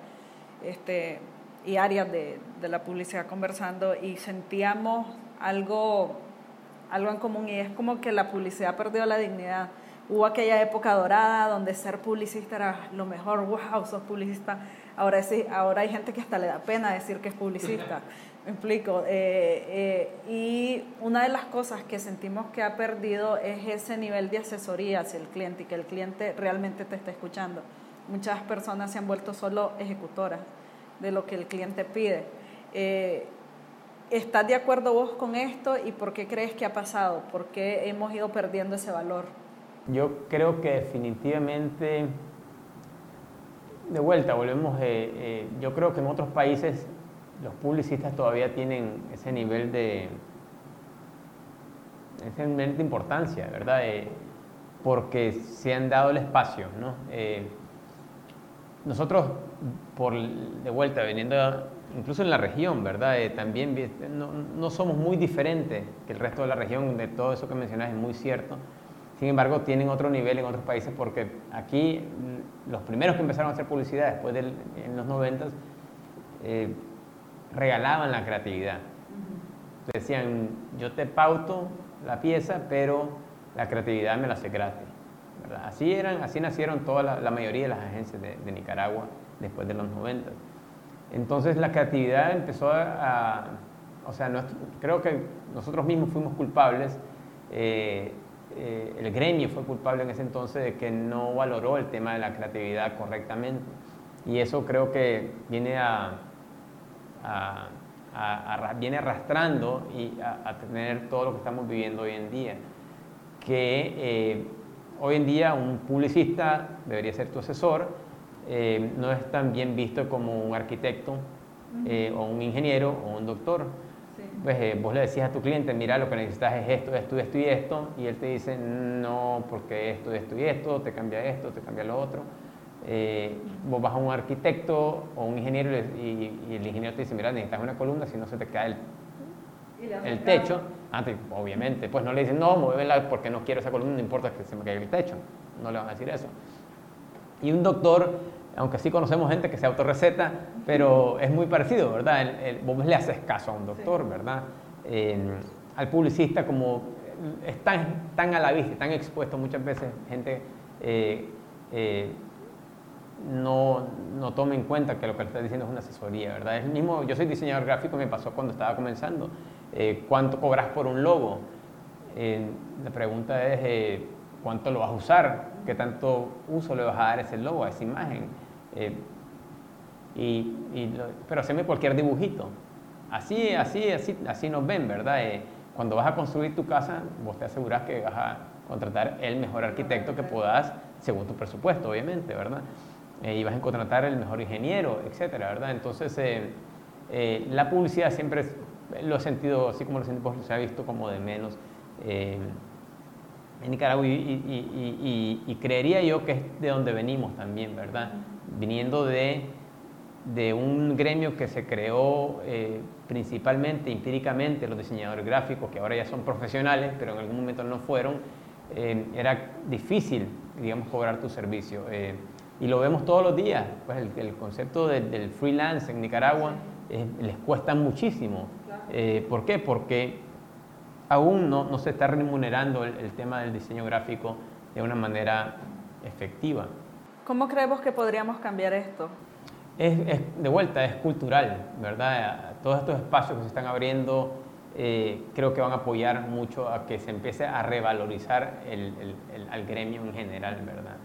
este, y áreas de, de la publicidad conversando y sentíamos algo, algo en común y es como que la publicidad perdió la dignidad. Hubo aquella época dorada donde ser publicista era lo mejor, wow, sos publicista. Ahora, sí, ahora hay gente que hasta le da pena decir que es publicista. Me explico. Eh, eh, y una de las cosas que sentimos que ha perdido es ese nivel de asesoría hacia el cliente y que el cliente realmente te está escuchando. Muchas personas se han vuelto solo ejecutoras de lo que el cliente pide. Eh, ¿Estás de acuerdo vos con esto y por qué crees que ha pasado? ¿Por qué hemos ido perdiendo ese valor? Yo creo que definitivamente, de vuelta, volvemos, yo creo que en otros países los publicistas todavía tienen ese nivel de, ese nivel de importancia, ¿verdad? porque se han dado el espacio, ¿no? Eh, nosotros, de vuelta, viniendo incluso en la región, ¿verdad? Eh, también no, no, somos muy diferentes que el resto de la región, de todo eso que mencionas es muy cierto. Sin embargo, tienen otro nivel en otros países porque aquí los primeros que empezaron a hacer publicidad después de en los 90 eh, regalaban la creatividad. Decían, yo te pauto la pieza, pero la creatividad me la hace gratis. Así, eran, así nacieron toda la, mayoría de las agencias de, Nicaragua después de los 90. Entonces la creatividad empezó a, o sea, creo que nosotros mismos fuimos culpables, eh, eh, el gremio fue culpable en ese entonces de que no valoró el tema de la creatividad correctamente. Y eso creo que viene a, viene arrastrando y a, tener todo lo que estamos viviendo hoy en día. Que eh, hoy en día un publicista debería ser tu asesor, eh, no es tan bien visto como un arquitecto eh, o un ingeniero o un doctor. Pues vos le decías a tu cliente, mira, lo que necesitas es esto, esto, esto y esto, y él te dice, no, porque esto, esto y esto, te cambia esto, te cambia lo otro. Eh, vos vas a un arquitecto o un ingeniero y, el ingeniero te dice, mira, necesitas una columna, si no se te cae el, el techo. Antes, obviamente, pues no le dicen, no, muévela porque no quiero esa columna, no importa que se me caiga el techo. No le van a decir eso. Y un doctor, aunque sí conocemos gente que se autorreceta, pero es muy parecido, ¿verdad? El, vos le haces caso a un doctor, ¿verdad? al publicista, como es tan, tan a la vista, tan expuesto muchas veces, gente eh, eh, no, no tome en cuenta que lo que le está diciendo es una asesoría, ¿verdad? Es mismo, yo soy diseñador gráfico, me pasó cuando estaba comenzando. Eh, ¿Cuánto cobras por un logo? Eh, la pregunta es, eh, ¿cuánto lo vas a usar? ¿Qué tanto uso le vas a dar a ese logo, a esa imagen? y, pero haceme cualquier dibujito. Así, así, así, así nos ven, ¿verdad? cuando vas a construir tu casa, vos te aseguras que vas a contratar el mejor arquitecto que puedas, según tu presupuesto, obviamente, ¿verdad? Eh, y vas a contratar el mejor ingeniero, etcétera, ¿verdad? Entonces, eh, eh, la publicidad siempre lo he sentido, así como lo se ha visto como de menos eh, en Nicaragua y, y, creería yo que es de donde venimos también, ¿verdad? Viniendo de, de un gremio que se creó principalmente, empíricamente, los diseñadores gráficos, que ahora ya son profesionales, pero en algún momento no fueron, era difícil, digamos, cobrar tu servicio. Y lo vemos todos los días. Pues el, concepto del freelance en Nicaragua les cuesta muchísimo. Eh, ¿Por qué? Porque aún no, no se está remunerando el, tema del diseño gráfico de una manera efectiva. ¿Cómo creemos que podríamos cambiar esto? Es, de vuelta, es cultural, ¿verdad? Todos estos espacios que se están abriendo eh, creo que van a apoyar mucho a que se empiece a revalorizar el, el, al gremio en general, ¿verdad?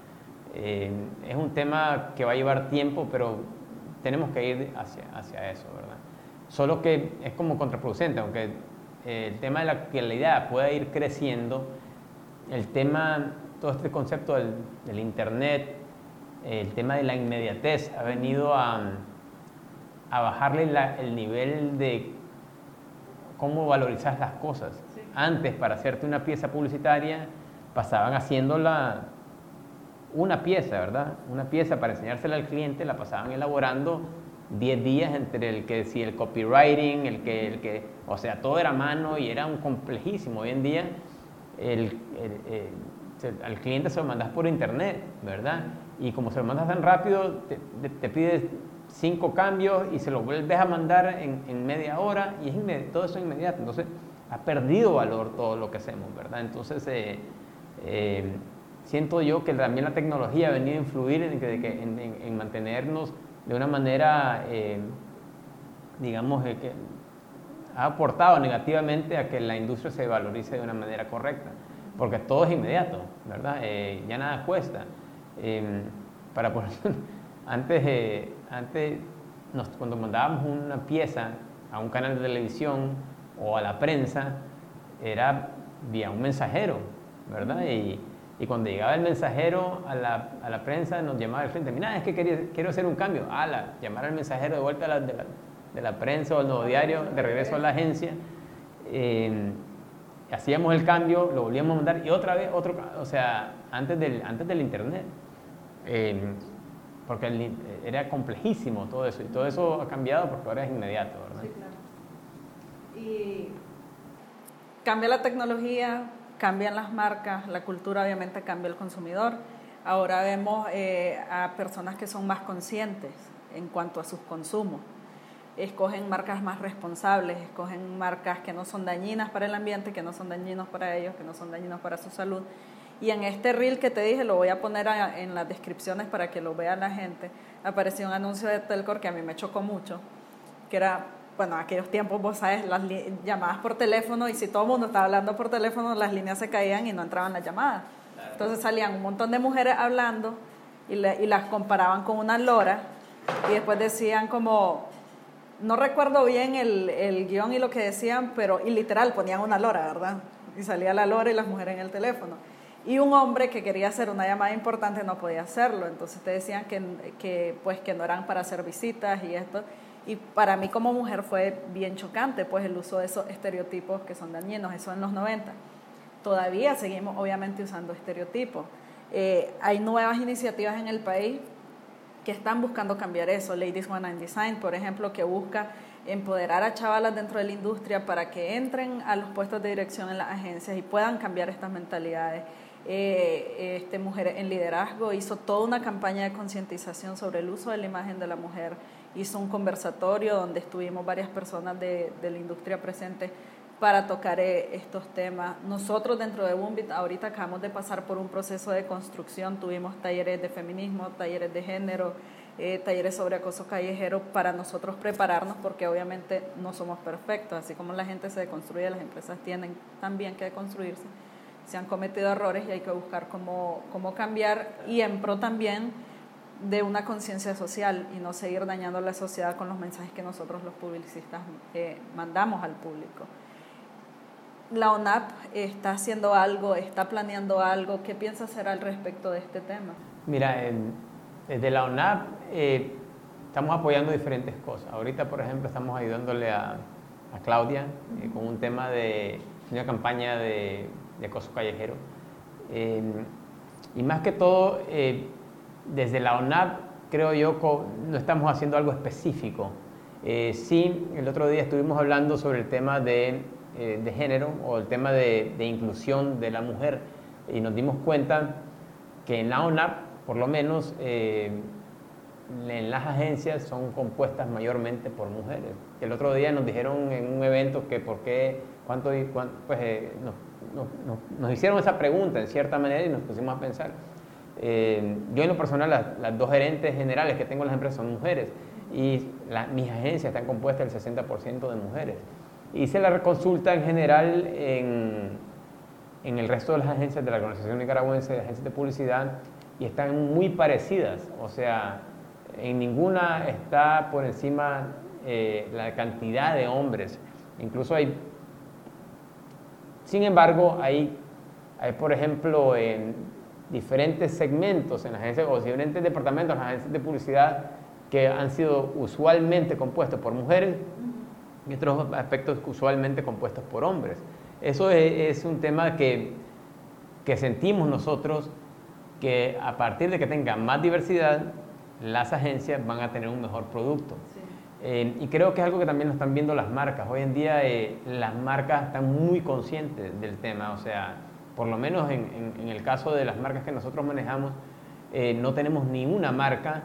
Eh, es un tema que va a llevar tiempo, pero tenemos que ir hacia, hacia eso, ¿verdad? Solo que es como contraproducente, aunque eh, el tema de la calidad pueda ir creciendo, el tema, todo este concepto del, del Internet, el tema de la inmediatez ha venido a, a bajarle el nivel de, cómo valorizas las cosas. Antes, para hacerte una pieza publicitaria, pasaban haciéndola una pieza, ¿verdad? Una pieza para enseñársela al cliente, la pasaban elaborando 10 días entre el que decía el copywriting, el que, el que, o sea, todo era mano y era un complejísimo. Hoy en día el, al cliente se lo mandas por internet, ¿verdad? Y como se lo mandas tan rápido, te, te pides cinco cambios y se lo vuelves a mandar en, media hora y es todo eso inmediato. Entonces, ha perdido valor todo lo que hacemos, ¿verdad? Entonces, eh, eh, siento yo que también la tecnología ha venido a influir en, mantenernos de una manera, eh, digamos, que ha aportado negativamente a que la industria se valorice de una manera correcta, porque todo es inmediato, ¿verdad? ya nada cuesta. para poner, antes antes, cuando mandábamos una pieza a un canal de televisión o a la prensa, era vía un mensajero, ¿verdad? Cuando llegaba el mensajero a la, a la, prensa, nos llamaba el frente, mira, es que quiero hacer un cambio. la llamar al mensajero de vuelta de, la, de, la, prensa o al nuevo diario, de regreso a la agencia. Eh, hacíamos el cambio, lo volvíamos a mandar y otra vez otro, o sea, antes del, antes del internet. Eh, porque era complejísimo todo eso y todo eso ha cambiado porque ahora es inmediato, ¿verdad? Sí, claro. Y cambia la tecnología, cambian las marcas, la cultura obviamente cambia el consumidor. Ahora vemos eh, a personas que son más conscientes en cuanto a sus consumos. Escogen marcas más responsables, escogen marcas que no son dañinas para el ambiente, que no son dañinos para ellos, que no son dañinos para su salud y en este reel que te dije, lo voy a poner en las descripciones para que lo vea la gente, apareció un anuncio de Telcor que a mí me chocó mucho, que era, bueno, aquellos tiempos, vos sabes, las llamadas por teléfono y si todo el mundo estaba hablando por teléfono, las líneas se caían y no entraban las llamadas. Entonces salían un montón de mujeres hablando y, y las comparaban con una lora y después decían como, no recuerdo bien el, el guion y lo que decían, pero y literal ponían una lora, ¿verdad? Y salía la lora y las mujeres en el teléfono. Y un hombre que quería hacer una llamada importante no podía hacerlo, entonces te decían que, que, pues, que no eran para hacer visitas y esto. Y para mí como mujer fue bien chocante, pues el uso de esos estereotipos que son dañinos, eso en los 90. Todavía seguimos obviamente usando estereotipos. Eh, hay nuevas iniciativas en el país que están buscando cambiar eso. Ladies One and Design, por ejemplo, que busca empoderar a chavalas dentro de la industria para que entren a los puestos de dirección en las agencias y puedan cambiar estas mentalidades eh, este, Mujer en Liderazgo hizo toda una campaña de concientización sobre el uso de la imagen de la mujer, hizo un conversatorio donde estuvimos varias personas de, la industria presente para tocar eh, estos temas. Nosotros dentro de Boombit ahorita acabamos de pasar por un proceso de construcción, tuvimos talleres de feminismo, talleres de género, eh, talleres sobre acoso callejero para nosotros prepararnos porque obviamente no somos perfectos, así como la gente se deconstruye, las empresas tienen también que deconstruirse. Se han cometido errores y hay que buscar cómo, cómo cambiar. Y en pro también de una conciencia social y no seguir dañando a la sociedad con los mensajes que nosotros los publicistas eh, mandamos al público. La ONAP está haciendo algo, está planeando algo. ¿Qué piensa hacer al respecto de este tema? Mira, desde la ONAP eh, estamos apoyando diferentes cosas. Ahorita, por ejemplo, estamos ayudándole a, a Claudia eh, con un tema de una campaña de de acoso callejero. Y más que todo, desde la ONAP, creo yo, no estamos haciendo algo específico. Eh, sí, el otro día estuvimos hablando sobre el tema de, eh, de género o el tema de, de, inclusión de la mujer y nos dimos cuenta que en la ONAP, por lo menos, en las agencias son compuestas mayormente por mujeres. El otro día nos dijeron en un evento que por qué, cuánto, cuánto pues nos nos, hicieron esa pregunta en cierta manera y nos pusimos a pensar. Eh, yo en lo personal, las, dos gerentes generales que tengo en las empresas son mujeres y mis agencias están compuestas del 60% de mujeres. Hice la consulta en general en, en, el resto de las agencias de la Organización Nicaragüense de Agencias de Publicidad y están muy parecidas, o sea, en ninguna está por encima eh, la cantidad de hombres. Incluso hay sin embargo, hay, hay por ejemplo, en diferentes segmentos en las agencias o diferentes departamentos en las agencias de publicidad que han sido usualmente compuestos por mujeres y otros aspectos usualmente compuestos por hombres. Eso es, un tema que, que sentimos nosotros que a partir de que tengan más diversidad, las agencias van a tener un mejor producto. Eh, y creo que es algo que también lo están viendo las marcas. Hoy en día eh, las marcas están muy conscientes del tema, o sea, por lo menos en, en, el caso de las marcas que nosotros manejamos, eh, no tenemos ni una marca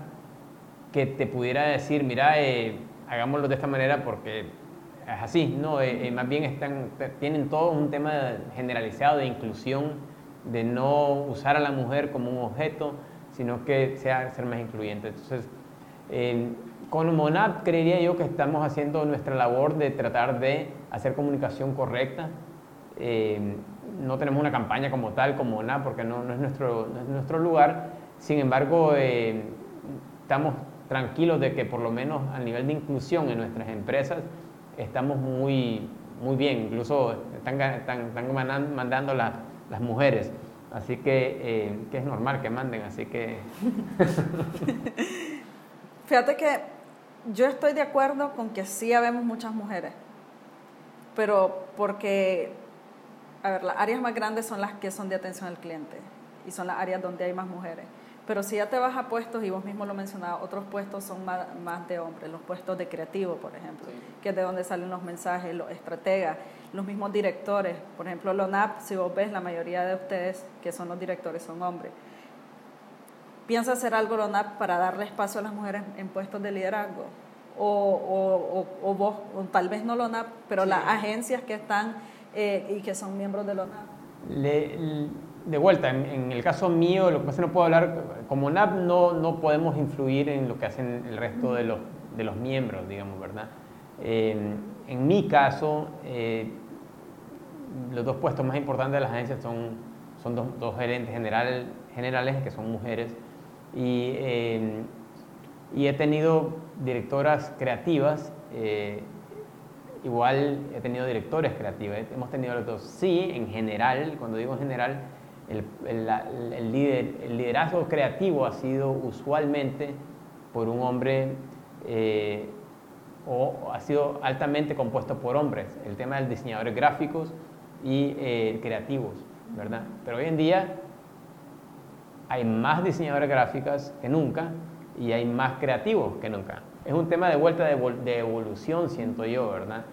que te pudiera decir, mira, hagámoslo de esta manera porque es así, no, más bien están, tienen todo un tema generalizado de inclusión, de no usar a la mujer como un objeto, sino que sea ser más incluyente. Entonces, con Monap creería yo que estamos haciendo nuestra labor de tratar de hacer comunicación correcta. Eh, no tenemos una campaña como tal, como Monap, porque no, es, nuestro, nuestro lugar. Sin embargo, eh, estamos tranquilos de que por lo menos a nivel de inclusión en nuestras empresas estamos muy, muy bien. Incluso están, están, mandando las, las mujeres. Así que, eh, que es normal que manden, así que... Fíjate que yo estoy de acuerdo con que sí habemos muchas mujeres, pero porque, a ver, las áreas más grandes son las que son de atención al cliente y son las áreas donde hay más mujeres. Pero si ya te vas a puestos, y vos mismo lo mencionabas, otros puestos son más, de hombres, los puestos de creativo, por ejemplo, que es de donde salen los mensajes, los estrategas, los mismos directores. Por ejemplo, LONAP, si vos ves, la mayoría de ustedes que son los directores son hombres. ¿Piensa hacer algo LONAP para darle espacio a las mujeres en puestos de liderazgo? O, o, vos, o tal vez no LONAP, pero las agencias que están eh, y que son miembros de LONAP. de vuelta, en, el caso mío, lo que pasa no puedo hablar, como NAP no, no podemos influir en lo que hacen el resto de los, de los miembros, digamos, ¿verdad? en mi caso, eh, los dos puestos más importantes de las agencias son, son dos, dos gerentes general, generales que son mujeres y, eh, y he tenido directoras creativas, eh, igual he tenido directores creativos, hemos tenido los. Sí, en general, cuando digo en general, el, liderazgo creativo ha sido usualmente por un hombre eh, o ha sido altamente compuesto por hombres, el tema de diseñadores gráficos y creativos, ¿verdad? Pero hoy en día hay más diseñadoras gráficas que nunca y hay más creativos que nunca. Es un tema de vuelta de, evolución, siento yo, ¿verdad?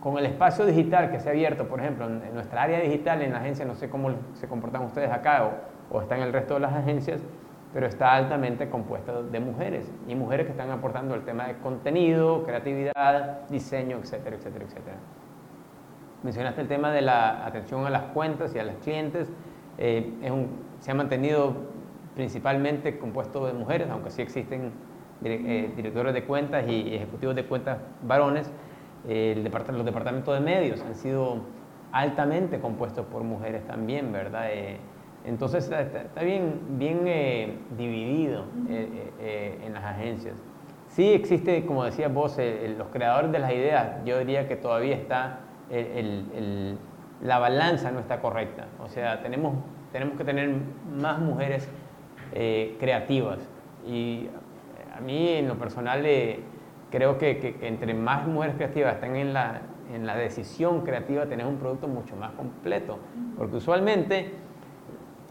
con el espacio digital que se ha abierto, por ejemplo, en, nuestra área digital, en la agencia, no sé cómo se comportan ustedes acá o, o está en el resto de las agencias, pero está altamente compuesta de mujeres y mujeres que están aportando el tema de contenido, creatividad, diseño, etcétera, etcétera, etcétera. Mencionaste el tema de la atención a las cuentas y a los clientes. Eh, es un, se ha mantenido principalmente compuesto de mujeres, aunque sí existen eh, directores de cuentas y ejecutivos de cuentas varones. el los departamentos de medios han sido altamente compuestos por mujeres también, ¿verdad? Eh, entonces está, bien, bien eh, dividido en las agencias. Sí existe, como decías vos, los creadores de las ideas, yo diría que todavía está, la balanza no está correcta. O sea, tenemos tenemos que tener más mujeres eh, creativas. Y a mí, en lo personal, eh, creo que, entre más mujeres creativas estén en la, en la decisión creativa, tenemos un producto mucho más completo. Porque usualmente,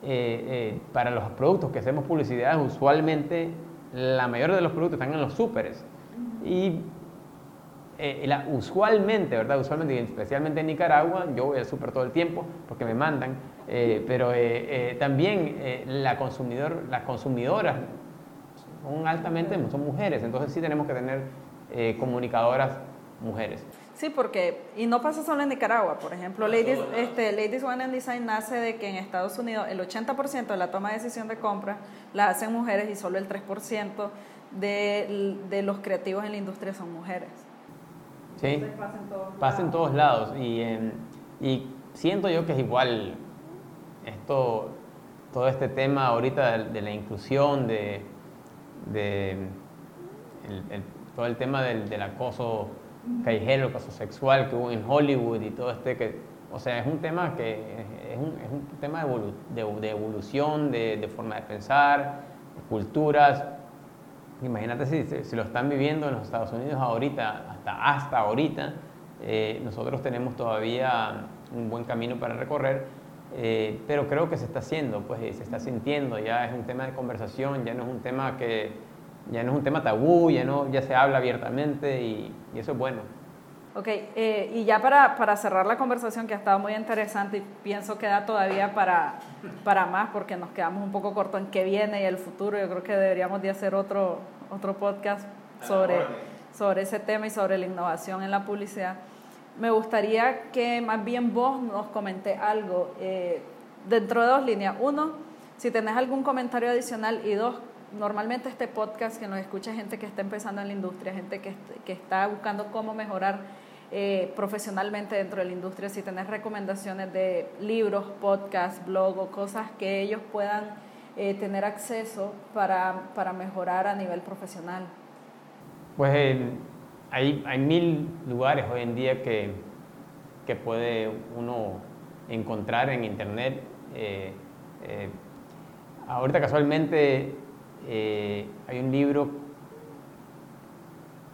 eh, para los productos que hacemos publicidad, usualmente la mayoría de los productos están en los súperes. Y la, usualmente, ¿verdad? Usualmente, especialmente en Nicaragua, yo voy al súper todo el tiempo porque me mandan eh, pero eh, eh, también la consumidor, las consumidoras son altamente, son mujeres, entonces sí tenemos que tener comunicadoras mujeres. Sí, porque, y no pasa solo en Nicaragua, por ejemplo, Ladies, este, Ladies One and Design nace de que en Estados Unidos el 80% de la toma de decisión de compra la hacen mujeres y solo el 3% de, de los creativos en la industria son mujeres. Sí, pasa en todos, lados. y, y siento yo que es igual esto, todo este tema ahorita de, la inclusión, de, todo el tema del, acoso callejero, acoso sexual que hubo en Hollywood y todo este que, o sea, es un tema que es un, tema de, evolución, de, forma de pensar, de culturas. imagínate si, si, lo están viviendo en los Estados Unidos ahorita, hasta, hasta ahorita, eh, nosotros tenemos todavía un buen camino para recorrer, eh, pero creo que se está haciendo, pues se está sintiendo, ya es un tema de conversación, ya no es un tema que, ya no es un tema tabú, ya, no, ya se habla abiertamente y, y eso es bueno. Ok, eh, y ya para, para, cerrar la conversación que ha estado muy interesante y pienso que da todavía para, para más porque nos quedamos un poco cortos en qué viene y el futuro, yo creo que deberíamos de hacer otro, otro podcast sobre, sobre ese tema y sobre la innovación en la publicidad. Me gustaría que más bien vos nos comenté algo eh, dentro de dos líneas. Uno, si tenés algún comentario adicional y dos, normalmente este podcast que nos escucha gente que está empezando en la industria, gente que, que está buscando cómo mejorar eh, profesionalmente dentro de la industria, si tenés recomendaciones de libros, podcasts, blog o cosas que ellos puedan eh, tener acceso para, para, mejorar a nivel profesional. Pues hay, hay, mil lugares hoy en día que, que puede uno encontrar en internet. Eh, ahorita casualmente hay un libro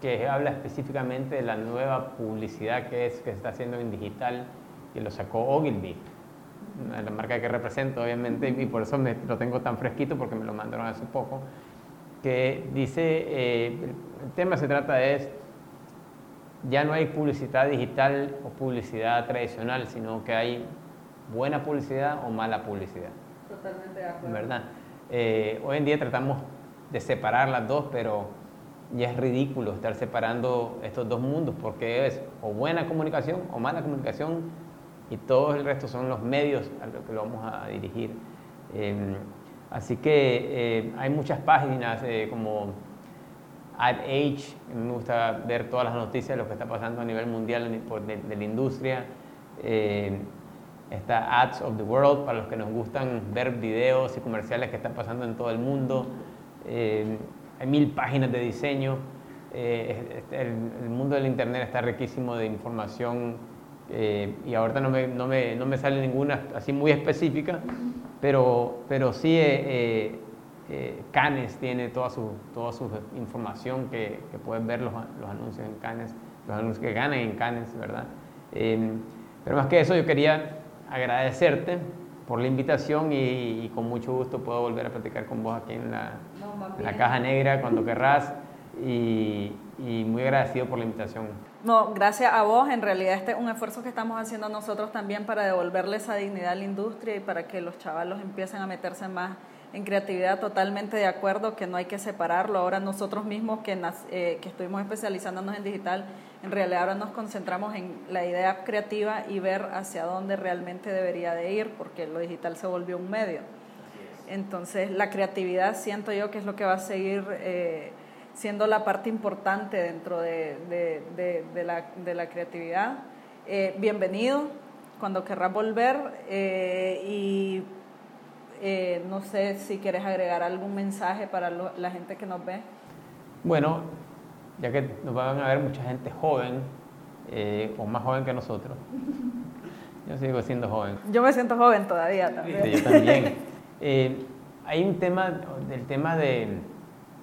que habla específicamente de la nueva publicidad que, es, que se está haciendo en digital, que lo sacó Ogilvy, la marca que represento obviamente, y por eso me, lo tengo tan fresquito porque me lo mandaron hace poco, que dice, eh, el tema se trata de ya no hay publicidad digital o publicidad tradicional, sino que hay buena publicidad o mala publicidad. Totalmente de acuerdo. ¿Verdad? Eh, hoy en día tratamos de separar las dos, pero ya es ridículo estar separando estos dos mundos porque es o buena comunicación o mala comunicación y todo el resto son los medios a los que lo vamos a dirigir. Em, así que eh, hay muchas páginas eh, como AdAge, me gusta ver todas las noticias de lo que está pasando a nivel mundial de, la industria. Em, está Ads of the World para los que nos gustan ver videos y comerciales que están pasando en todo el mundo. Em, hay mil páginas de diseño. Eh, el, mundo del Internet está riquísimo de información eh, y ahorita no me, no, me, no me, sale ninguna así muy específica, pero, pero sí eh, Canes tiene toda su, toda su información que, que pueden ver los, los, anuncios en Canes, los anuncios que ganan en Canes, ¿verdad? pero más que eso yo quería agradecerte por la invitación y, con mucho gusto puedo volver a platicar con vos aquí en la, la caja negra cuando querrás y, y, muy agradecido por la invitación. No, gracias a vos. En realidad este es un esfuerzo que estamos haciendo nosotros también para devolverle esa dignidad a la industria y para que los chavalos empiecen a meterse más en creatividad totalmente de acuerdo que no hay que separarlo. Ahora nosotros mismos que, eh, que estuvimos especializándonos en digital, en realidad ahora nos concentramos en la idea creativa y ver hacia dónde realmente debería de ir, porque lo digital se volvió un medio. Entonces la creatividad siento yo que es lo que va a seguir eh, siendo la parte importante dentro de, de, la, de la, creatividad. Eh, bienvenido cuando querrás volver y eh, no sé si quieres agregar algún mensaje para la gente que nos ve. Bueno, ya que nos van a ver mucha gente joven, eh, o más joven que nosotros. Yo sigo siendo joven. Yo me siento joven todavía también. yo también. Eh, hay un tema, del tema de,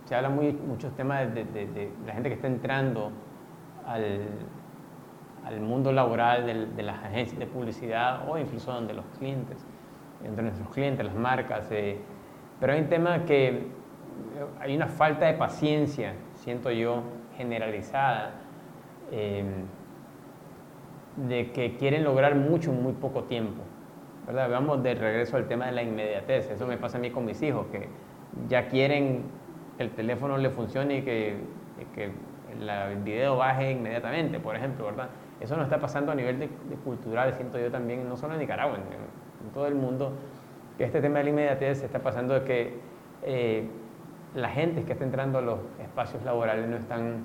se habla muy, muchos temas de, de, la gente que está entrando al, al mundo laboral de, de, las agencias de publicidad o incluso de los clientes entre nuestros clientes, las marcas. Eh, pero hay un tema que eh, hay una falta de paciencia, siento yo, generalizada, eh, de que quieren lograr mucho en muy poco tiempo. ¿verdad? Vamos de regreso al tema de la inmediatez. Eso me pasa a mí con mis hijos, que ya quieren que el teléfono le funcione y que, que el video baje inmediatamente, por ejemplo, ¿verdad? Eso no está pasando a nivel de, cultural, siento yo también, no solo en Nicaragua, en todo el mundo, este tema de la inmediatez se está pasando de que eh, la gente que está entrando a los espacios laborales no están,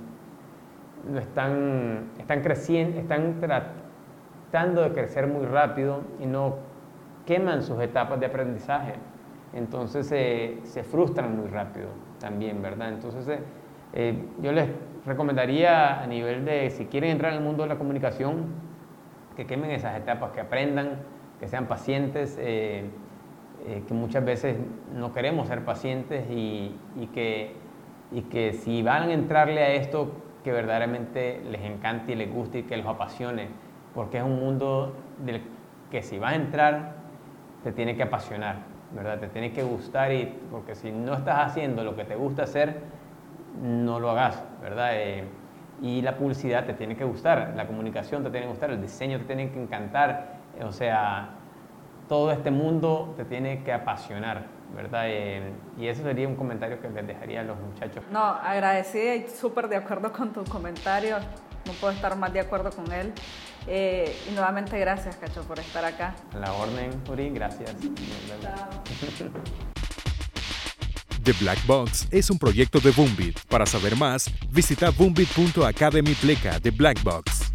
no están, están creciendo, están tratando de crecer muy rápido y no queman sus etapas de aprendizaje. Entonces eh, se frustran muy rápido también, ¿verdad? Entonces eh, yo les recomendaría a nivel de, si quieren entrar en el mundo de la comunicación, que quemen esas etapas, que aprendan que sean pacientes, eh, eh, que muchas veces no queremos ser pacientes y, que y que si van a entrarle a esto, que verdaderamente les encante y les guste y que los apasione, porque es un mundo del que si vas a entrar, te tiene que apasionar, ¿verdad? Te tiene que gustar y porque si no estás haciendo lo que te gusta hacer, no lo hagas, ¿verdad? Eh, y la publicidad te tiene que gustar, la comunicación te tiene que gustar, el diseño te tiene que encantar, o sea, todo este mundo te tiene que apasionar, ¿verdad? Eh, y eso sería un comentario que les dejaría a los muchachos. No, agradecida y súper de acuerdo con tu comentario, no puedo estar más de acuerdo con él. Eh, y nuevamente gracias, Cacho, por estar acá. A la orden, Uri, gracias. The Black Box es un proyecto de Boombit. Para saber más, visita boombit.academy pleca de Black Box.